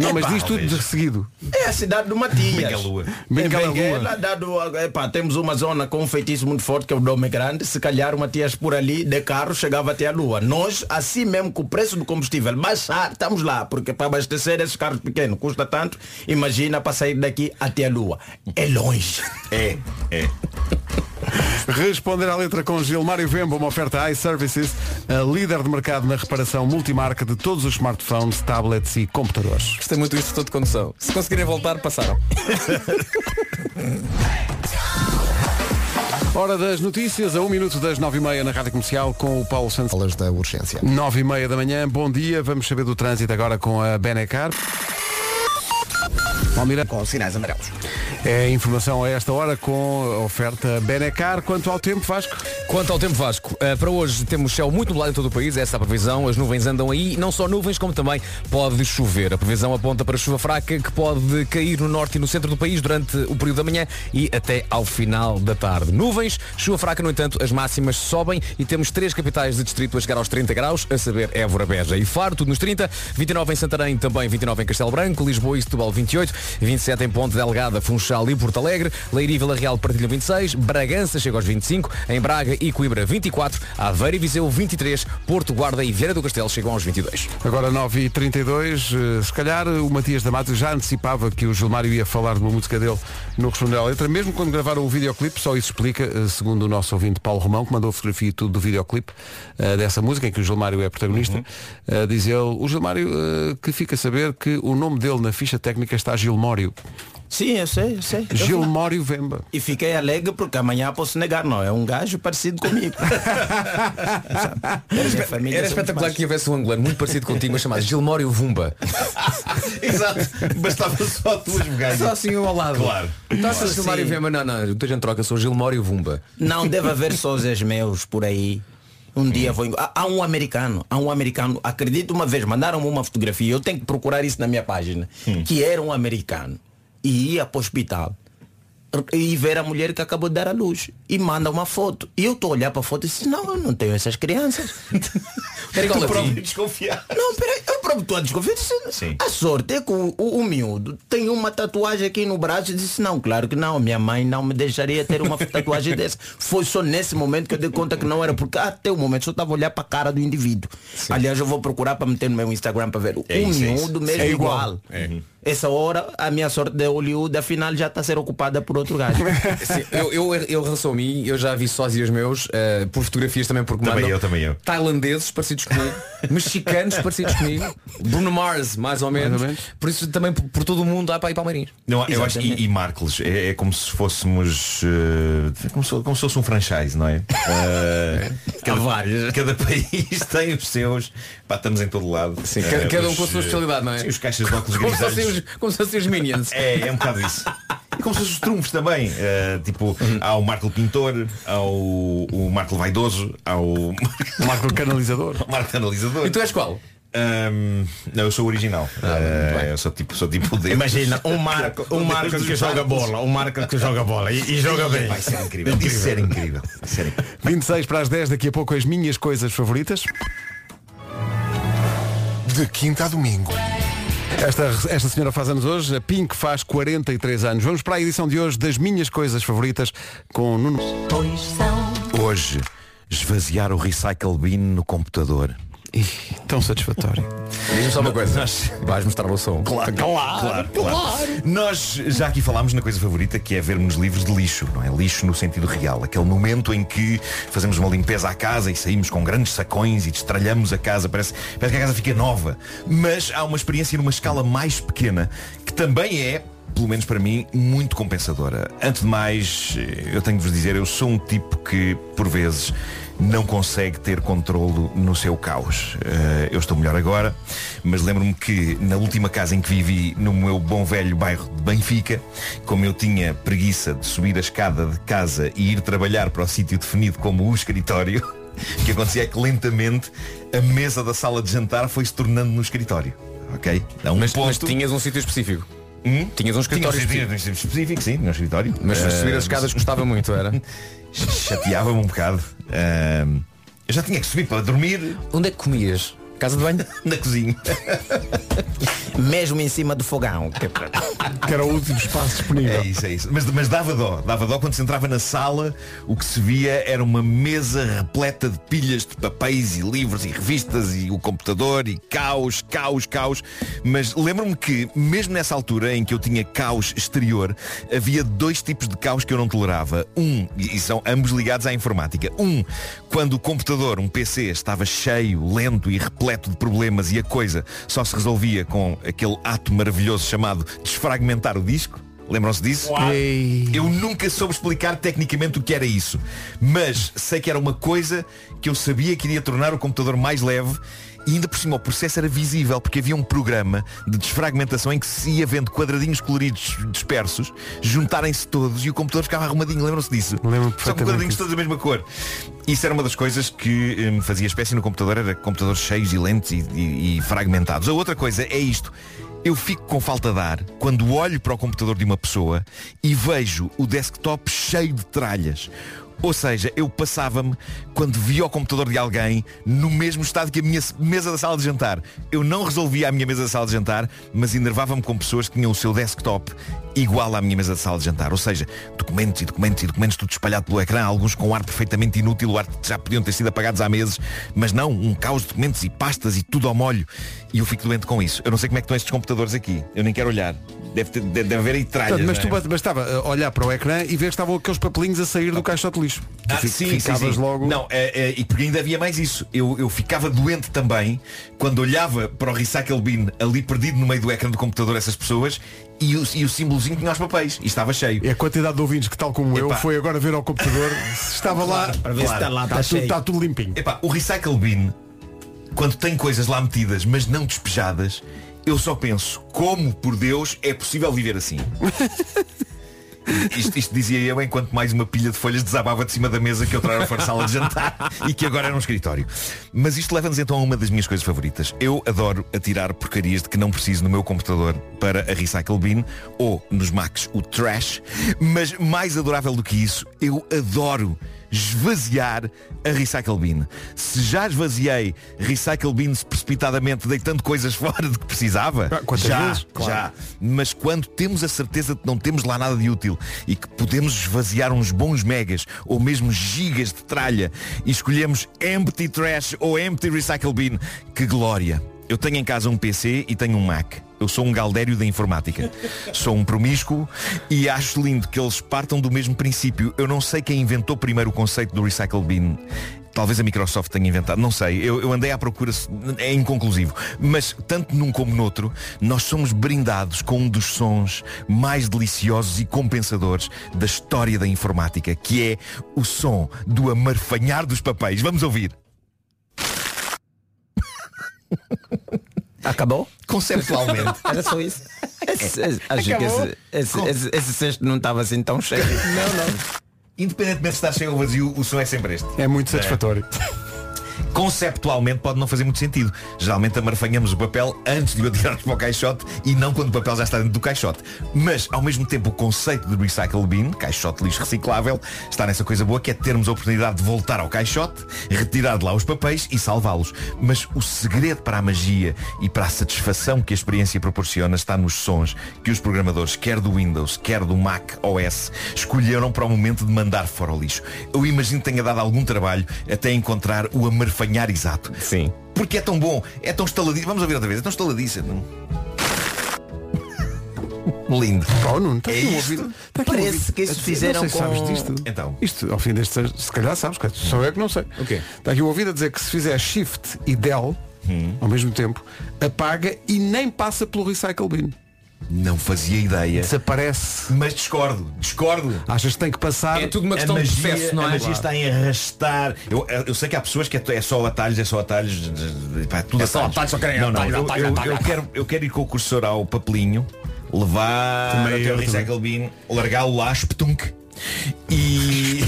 Não, mas diz tudo de seguido. É a cidade do Matias. Bengalua. Bengalua. Benguela, dado, epá, temos uma zona com um feitiço muito forte que é o Dome Grande. Se calhar o Matias por ali de carro chegava até a Lua. Nós, assim mesmo com o preço do combustível baixar, estamos lá, porque para abastecer esses carros pequenos custa tanto. Imagina para sair daqui até a Lua. É longe. É, é. Responder à letra com Gilmário Vemba, uma oferta iServices, a líder de mercado na reparação multimarca de todos os smartphones, tablets e computadores. Gostei muito do instrutor de condução. Se conseguirem voltar, passaram. Hora das notícias, a um minuto das nove e meia na Rádio Comercial com o Paulo Santos. Falas da urgência. Nove e meia da manhã, bom dia, vamos saber do trânsito agora com a Benecar. Almirante. Com sinais amarelos. É a informação a esta hora com a oferta Benecar. Quanto ao tempo, Vasco? Quanto ao tempo Vasco, eh, para hoje temos céu muito nublado em todo o país, essa é a previsão, as nuvens andam aí, não só nuvens como também pode chover. A previsão aponta para chuva fraca que pode cair no norte e no centro do país durante o período da manhã e até ao final da tarde. Nuvens, chuva fraca, no entanto, as máximas sobem e temos três capitais de distrito a chegar aos 30 graus, a saber Évora, Beja e Faro, tudo nos 30, 29 em Santarém, também 29 em Castelo Branco, Lisboa e Setúbal 28, 27 em Ponte Delgada, Funchal e Porto Alegre, Leiria e Vila Real partilham 26, Bragança chega aos 25, em Braga e Coimbra 24, Aveiro e Viseu 23, Porto, Guarda e Vieira do Castelo chegam aos 22. Agora 9h32, eh, se calhar o Matias Damato já antecipava que o Gilmário ia falar de uma música dele no Responder à Letra, mesmo quando gravaram o videoclipe, só isso explica, eh, segundo o nosso ouvinte Paulo Romão, que mandou a fotografia e tudo do videoclipe eh, dessa música, em que o Gilmário é protagonista, eh, diz ele, o Gilmário eh, que fica a saber que o nome dele na ficha técnica está Gilmório. Sim, eu sei, eu sei. Gilmório Vemba. E fiquei alegre porque amanhã posso negar, não. É um gajo parecido comigo. Era, espe- era espetacular que houvesse um angolano muito parecido contigo, mas chamado Gilmório Vumba. Exato. Bastava só duas vogais. Só assim um ao lado. Claro. Então, Sim. Gilmário Vemba, não, não, muita gente troca, sou Gilmório Vumba. Não deve haver sósias meus por aí. Um dia vou. Há, há um americano, há um americano, acredito uma vez, mandaram-me uma fotografia, eu tenho que procurar isso na minha página, que era um americano e ia para o hospital e ver a mulher que acabou de dar a luz e manda uma foto. E eu estou a olhar para a foto e disse, não, eu não tenho essas crianças. Era Tu tu próprio próprio desconfiar. Não, peraí, eu próprio estou a desconfiar. Disse, Sim. A sorte é que o, o, o miúdo tem uma tatuagem aqui no braço e disse, não, claro que não, minha mãe não me deixaria ter uma tatuagem dessa. Foi só nesse momento que eu dei conta que não era, porque até o momento só estava a olhar para a cara do indivíduo. Aliás, eu vou procurar para meter no meu Instagram para ver. O É isso, é miúdo isso. mesmo É igual. igual. Essa hora, a minha sorte de Hollywood, afinal, já está a ser ocupada por outro gajo. Sim, eu, eu, eu relação a mim, eu já vi sósias meus, eh, por fotografias também porque Também mandam, eu, também eu. Tailandeses parecidos comigo, mexicanos parecidos comigo, Bruno Mars, mais ou menos. Por isso também por, por todo o mundo há para ir palmeirinhos. Não, eu acho, e, e Marcos, é, é como se fôssemos eh, como, se, como se fosse um franchise, não é? Eh, cada, cada país tem os seus, pá, estamos em todo lado. Sim, cada- cada um com a sua especialidade, não é? Sim, os caixas de óculos Os, como se fossem os Minions. É, é um bocado isso. E como se fossem os trunfos também. Eh, tipo, há o Marco Pintor, há o, o Marco Vaidoso, há o Marco Canalizador. Marco Canalizador. E tu és qual? Ahm, não, eu sou o original. Eh, eu sou tipo, sou tipo o dedo. Imagina, um marco, um marco que joga bola, um marco que joga bola e, e joga bem. Vai ser incrível. Isso era incrível. Isso era incrível. 26 para as 10, daqui a pouco as minhas coisas favoritas. De quinta a domingo. Esta, esta senhora faz anos hoje, a Pink faz 43 anos. Vamos para a edição de hoje das minhas coisas favoritas com Nuno. Hoje, esvaziar o recycle bin no computador. tão satisfatório. Diz-me só uma coisa. Vais mostrar o som. Claro, claro, claro, Nós já aqui falámos na coisa favorita que é vermos livros de lixo, não é? Lixo no sentido real. Aquele momento em que fazemos uma limpeza à casa e saímos com grandes sacões e destralhamos a casa. Parece, parece que a casa fica nova. Mas há uma experiência numa escala mais pequena que também é pelo menos para mim, muito compensadora. Antes de mais, eu tenho de vos dizer, eu sou um tipo que, por vezes, não consegue ter controlo no seu caos. Eh, eu estou melhor agora, mas lembro-me que na última casa em que vivi, no meu bom velho bairro de Benfica, como eu tinha preguiça de subir a escada de casa e ir trabalhar para o sítio definido como o escritório, o que acontecia é que lentamente a mesa da sala de jantar foi se tornando no escritório. Ok? Um Mas, ponto... mas tinhas um sítio específico. Hum? Tinhas um escritório Tinha um específico. específico, sim, no escritório. Mas Eh, subir as escadas gostava muito, era? Chateava-me um bocado. Eh, eu já tinha que subir para dormir. Onde é que comias? Casa de banho? Na cozinha. Mesmo em cima do fogão. Que é Que era o último espaço disponível. É isso, é isso. Mas, mas dava dó, dava dó quando se entrava na sala, o que se via era uma mesa repleta de pilhas de papéis e livros e revistas e o computador e caos, caos, caos. Mas lembro-me que, mesmo nessa altura em que eu tinha caos exterior, havia dois tipos de caos que eu não tolerava. Um, e são ambos ligados à informática. Um, quando o computador, um PC, estava cheio, lento e repleto de problemas e a coisa só se resolvia com aquele ato maravilhoso chamado desfragmentar o disco. Lembram-se disso? Eu nunca soube explicar tecnicamente o que era isso. Mas sei que era uma coisa que eu sabia que iria tornar o computador mais leve e ainda por cima o processo era visível porque havia um programa de desfragmentação em que se ia vendo quadradinhos coloridos dispersos juntarem-se todos e o computador ficava arrumadinho. Lembram-se disso? Lembro Só com quadradinhos todos da mesma cor. Isso era uma das coisas que me fazia espécie no computador, era computadores cheios e lentes e, e- e fragmentados. A outra coisa é isto. Eu fico com falta de ar quando olho para o computador de uma pessoa e vejo o desktop cheio de tralhas. Ou seja, eu passava-me quando via o computador de alguém no mesmo estado que a minha mesa da sala de jantar. Eu não resolvia a minha mesa da sala de jantar, mas enervava-me com pessoas que tinham o seu desktop igual à minha mesa de sala de jantar. Ou seja, documentos e documentos e documentos tudo espalhado pelo ecrã, alguns com ar perfeitamente inútil, o ar que já podiam ter sido apagados há meses, mas não, um caos de documentos e pastas e tudo ao molho. E eu fico doente com isso. Eu não sei como é que estão estes computadores aqui. Eu nem quero olhar. Deve, ter, deve, haver aí tralhas. Portanto, mas é? tu bastava olhar para o ecrã e ver que estavam aqueles papelinhos a sair do caixote de lixo. Tu Ah, sim, sim, ficavas sim. logo. Não, é, é, e porque ainda havia mais isso. Eu, eu ficava doente também quando olhava para o recycle bin ali perdido no meio do ecrã do computador essas pessoas e o, e o símbolozinho tinha os papéis e estava cheio. É a quantidade de ouvintes que, tal como eu, foi agora ver ao computador estava lá. Se está lá, está, está tudo, está tudo limpinho. Epá, o recycle bin, quando tem coisas lá metidas, mas não despejadas, eu só penso, como por Deus é possível viver assim? Isto, isto dizia eu enquanto mais uma pilha de folhas desabava de cima da mesa que outra era for sala de jantar e que agora era um escritório. Mas isto leva-nos então a uma das minhas coisas favoritas. Eu adoro atirar porcarias de que não preciso no meu computador para a Recycle Bin ou nos Macs o Trash. Mas mais adorável do que isso, eu adoro esvaziar a Recycle Bin. Se já esvaziei Recycle Bins precipitadamente deitando coisas fora de que precisava, Ah, já, vezes? Claro. já. Mas quando temos a certeza de que não temos lá nada de útil e que podemos esvaziar uns bons megas ou mesmo gigas de tralha e escolhemos Empty Trash ou Empty Recycle Bin, que glória! Eu tenho em casa um PC e tenho um Mac. Eu sou um galdério da informática. Sou um promíscuo e acho lindo que eles partam do mesmo princípio. Eu não sei quem inventou primeiro o conceito do Recycle Bin. Talvez a Microsoft tenha inventado, não sei. Eu, eu andei à procura, é inconclusivo. Mas, tanto num como noutro, nós somos brindados com um dos sons mais deliciosos e compensadores da história da informática, que é o som do amarfanhar dos papéis. Vamos ouvir. Acabou? Conceptualmente. Era só isso. Esse- esse- acho que Acabou? esse, esse, Com- esse, esse cesto não estava assim tão cheio. Não, não. Independentemente se está cheio ou vazio, o som é sempre este. É muito satisfatório. Conceptualmente pode não fazer muito sentido. Geralmente amarfanhamos o papel antes de o atirarmos para o caixote e não quando o papel já está dentro do caixote. Mas, ao mesmo tempo, o conceito de recycle bin, caixote lixo reciclável, está nessa coisa boa que é termos a oportunidade de voltar ao caixote, retirar de lá os papéis e salvá-los. Mas o segredo para a magia e para a satisfação que a experiência proporciona está nos sons que os programadores, quer do Windows, quer do Mac OS, escolheram para o momento de mandar fora o lixo. Eu imagino que tenha dado algum trabalho até encontrar o amarfanhar exato. Sim. Porque é tão bom, é tão estaladiço. Vamos ouvir outra vez, é tão estaladiço. Não? Lindo. Oh, não, está É aqui isto. um Parece ouvido. que isso Não fizeram sei se sabes com- disto. Então. Isto, ao fim deste, se calhar sabes, que só eu que não sei. O quê? Está aqui um ouvido a dizer que se fizer Shift e Del Hum. ao mesmo tempo, apaga e nem passa pelo Recycle Bin. Não fazia ideia. Desaparece. Mas discordo, discordo. Achas que tem que passar. É tudo uma questão a magia, de processo, não a é? magia está em arrastar. Eu, eu sei que há pessoas que é, é só atalhos, é só atalhos. Pá, tudo É só atalhos, só querem Não, não, atalhos, eu, atalhos, eu- atalhos. eu quero, eu quero ir com o cursor ao papelinho, levar o recycle bin, largá-lo lá, espetunk. E.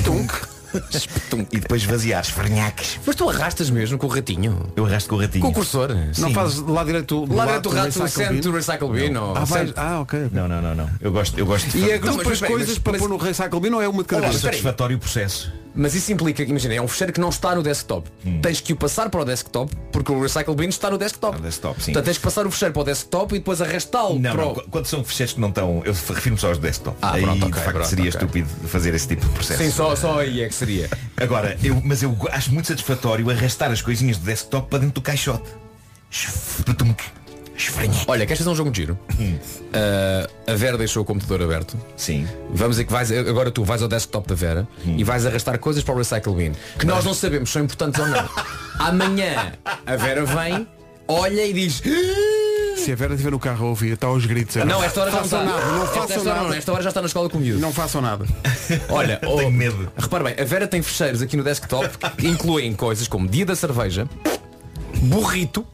e depois vaziar, esfarnhaques. Mas tu arrastas mesmo com o ratinho? Eu arrasto com o ratinho. Com o cursor? Não Sim. fazes lá direito do Lá do do rato Recycle sente o Bin? recycle bin ou Ah, sente- ah, ok. Não, não, não, não. Eu gosto, eu gosto de E fazer- mas as espera aí, coisas mas- para mas- pôr no Recycle Bin ou é uma de cada Olá, vez? satisfatório o processo. Mas isso implica que, imagina, é um fecheiro que não está no desktop. Tens que o passar para o desktop, porque o Recycle Bin está no desktop. No desktop, sim. Portanto, tens que passar o fecheiro para o desktop e depois arrastá-lo Não, para não, o... qu- quando são fecheiros que não estão, eu refiro-me só aos desktop. Ah, Aí pronto, de ok, facto pronto, seria ok. estúpido fazer esse tipo de processo. Sim, só, só aí é que seria. Agora, eu, mas eu acho muito satisfatório arrastar as coisinhas do desktop para dentro do caixote. Esfranhei. Olha, queres fazer um jogo de giro? Uh, a Vera deixou o computador aberto. Sim. Vamos dizer que vais, agora tu vais ao desktop da Vera e vais arrastar coisas para o Recycle Bin. Que nós não sabemos se são importantes ou não. Amanhã a Vera vem, olha e diz. "Ah, Se a Vera estiver no carro a ouvir, está aos gritos. agora. Não, esta hora já façam está. nada, não Esta- façam esta hora nada. esta hora já está na escola com o miúdo. Não façam nada. Olha, oh, Tenho medo. repara bem, a Vera tem fecheiros aqui no desktop que incluem coisas como dia da cerveja, burrito,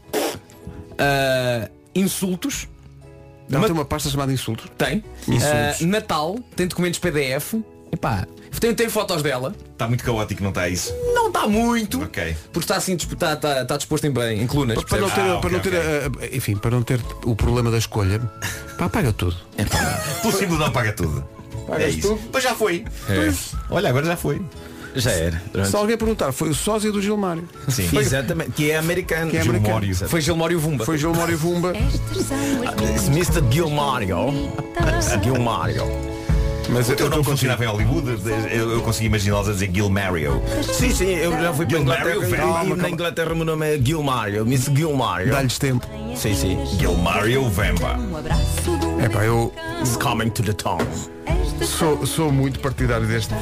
ah, insultos. Ela tem uma pasta chamada insultos. Tem. Insultos. Ah, Natal, tem documentos PDF. Epá, tem, tem fotos dela. Está muito caótico, não está isso? Não está muito. Ok. Porque está assim, disp- está, está, está disposto em bem, em colunas. Para não ter, percebes? para não ter a- a- enfim, para não ter o problema da escolha, pá, apaga tudo. Pelo simples não paga tudo. Pagas é isso. tudo? Pois já foi. É. Pois. Olha, agora já foi. Já era. Se alguém perguntar, foi o sósia do Gilmário. Sim. Exatamente, que é americano. Que é americano. Gilmário. Foi Gilmário Vumba. Foi Gilmário Vumba. Mr. Gilmário. Gilmário. Mas o eu- teu eu nome funcionava em Hollywood? Eu, eu consegui imaginá-los a dizer Gil Mario. Sim, sim, eu já fui para Inglaterra velho. e Calma, na. Inglaterra o meu nome é Gilmário, Miss Gilmário. Dá-lhes tempo. Sim, sim. Gil Mario Vemba. É pá, eu It's coming to the town. sou, sou muito partidário deste,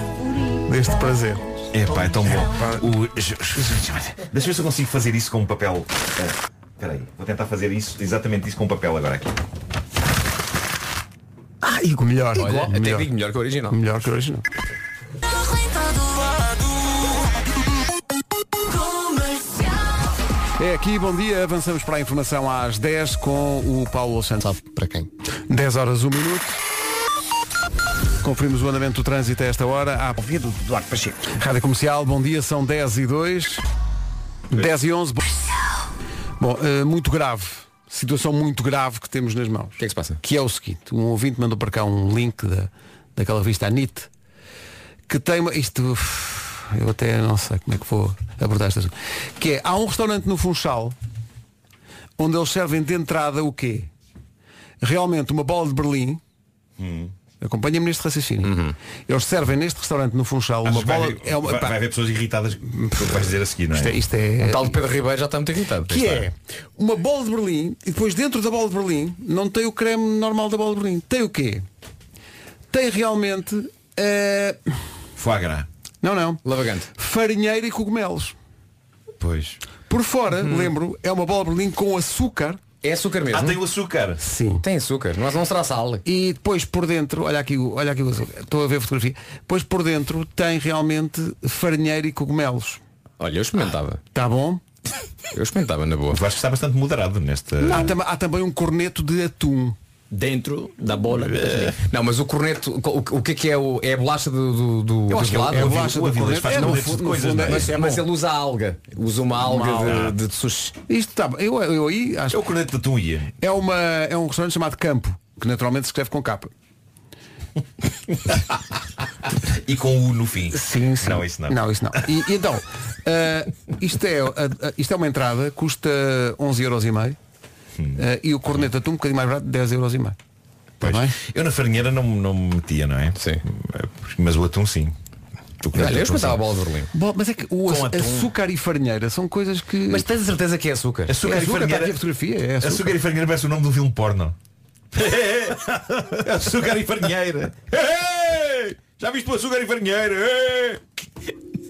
deste prazer. Epá, é tão bom. O... Deixa eu ver se eu consigo fazer isso com um papel. Eh, Espera aí, vou tentar fazer isso, exatamente isso com um papel agora aqui. Ah, e melhor. Olha, até melhor, digo melhor que o original. melhor que o original. É aqui, bom dia. Avançamos para a informação às 10 com o Paulo Santos. Sabe para quem? 10 horas, 1 minuto. Conferimos o andamento do trânsito a esta hora. À Ouvido do Duarte Pacheco. Rádio Comercial, bom dia, são 10 e 2. 10 e 11. Bom, eh, muito grave. Situação muito grave que temos nas mãos. O que é que se passa? Que é o seguinte, um ouvinte mandou para cá um link da, daquela revista Anit que tem uma. Isto. uf, Eu até não sei como é que vou abordar esta Que é, há um restaurante no Funchal onde eles servem de entrada o quê? Realmente uma bola de Berlim. Acompanha-me neste raciocínio. Eles servem neste restaurante no Funchal uma Achas que vai, bola. haver, é uma, vai, vai haver pessoas irritadas que vais dizer a seguir, não é? isto é, isto é- O tal de Pedro Ribeiro já está muito irritado. que é uma bola de Berlim e depois dentro da bola de Berlim não tem o creme normal da bola de Berlim. Tem o quê? Tem realmente eh, Foie gras. não, não. Lavagante. Farinheira e cogumelos. Pois. Por fora, lembro, é uma bola de Berlim com açúcar. É açúcar mesmo? Ah, tem o açúcar. Sim. Tem açúcar, não, não será sal. E depois por dentro, olha aqui, o- olha aqui o açúcar. Estou a ver a fotografia. Depois por dentro tem realmente farinheira e cogumelos. Olha, eu experimentava. Tá bom? Eu experimentava na boa. O Vasco está bastante moderado nesta. Há, tam- há também um corneto de atum. Dentro da bola. Não, mas o corneto, o, o que é que é o. É a bolacha do, do, do, é- gelado? é a O bolacha do faz É, cornetos fundo- no coisas, fundo não é- é? Mas, é mas ele usa alga. Usa uma alga alga. de, de sushi. Isto está bem. Eu, eu aí acho É o corneto de atum ia. É, uma, é um restaurante chamado Campo, que naturalmente se escreve com capa. E com o no fim. Sim, sim. Não, isso não. Não, isso não. E, então, eh, isto, é, a- isto é uma entrada, custa 11 euros e meio. Hum. Eh, e o corneto de atum um bocadinho mais barato, 10 euros e meio. Pois. bem? Eu na farinheira não, não me metia, não é? Sim. Mas o atum sim. Olha, eu experimentava a bola de Berlim. Bom, mas é que o Com aç- atum. açúcar e farinheira são coisas que. Mas tens a certeza que é açúcar? Açúcar, É e açúcar, farinheira. está aqui a fotografia, é açúcar. açúcar e farinheira parece o nome de um filme porno. açúcar e farinheira. Ei! Já viste o açúcar e farinheira?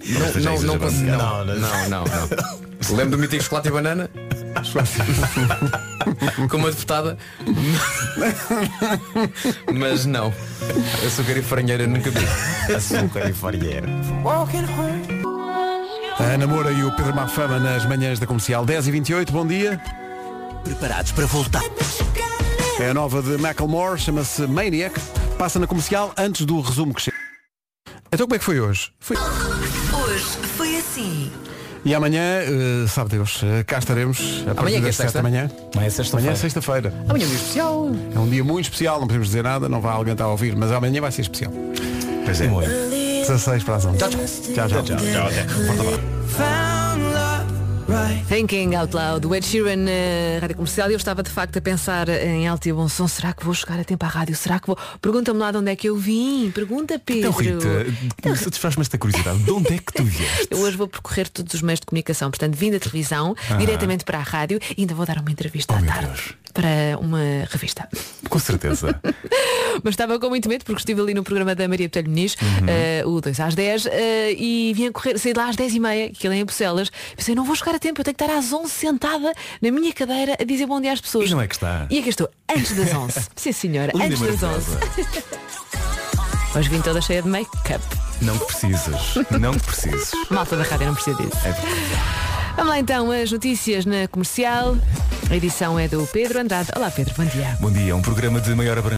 Não, não, não, não, não, não, não. Lembro do mítico chocolate e banana? Com uma deputada. Mas não. Açúcar e farinheira nunca vi. Açúcar e farinheira. A Ana Moura e o Pedro Mafama nas manhãs da comercial 10 e 28 bom dia. Preparados para voltar. É a nova de Macklemore, chama-se Maniac. Passa na comercial antes do resumo que chega. Então como é que foi hoje? Foi... Hoje foi assim. E amanhã, eh, sabe Deus, eh, cá estaremos a partir é das 7 sexta? da manhã. Amanhã é Amanhã é sexta-feira. sexta-feira. Amanhã é um dia especial. É um dia muito especial, não podemos dizer nada, não vai alguém estar a ouvir, mas amanhã vai ser especial. Pois é. 16 para as 11. Tchau, tchau. Tchau, tchau. Tchau, tchau. Forte abraço. Thinking Out Loud, o Ed Sheeran na Rádio Comercial e eu estava de facto a pensar em alto e bom som, será que vou chegar a tempo à rádio? Será que vou? Pergunta-me lá de onde é que eu vim, pergunta Pedro. Então Rita, satisfaz-me esta curiosidade. De onde é que tu vieste? Eu hoje vou percorrer todos os meios de comunicação, portanto vim da televisão, Ah. diretamente para a rádio e ainda vou dar uma entrevista à tarde. Para uma revista. Com certeza. Mas estava com muito medo porque estive ali no programa da Maria Botelho Muniz, Uhum. eh, o 2 às 10, eh, e vinha correr, saí lá às 10 e meia, que ele é em Bucelas. Pensei, não vou chegar a tempo, eu tenho que estar às 11 sentada na minha cadeira a dizer bom dia às pessoas. E não é que está. E aqui estou, antes das 11. Sim senhora, Linda antes das 11. maravilhosa. Hoje vim toda cheia de make-up. Não que precisas. Não que precisas. Malta da rádio não precisa disso. É Vamos lá então, as notícias na comercial. A edição é do Pedro Andrade. Olá Pedro, bom dia. Bom dia, um programa de maior abrangência.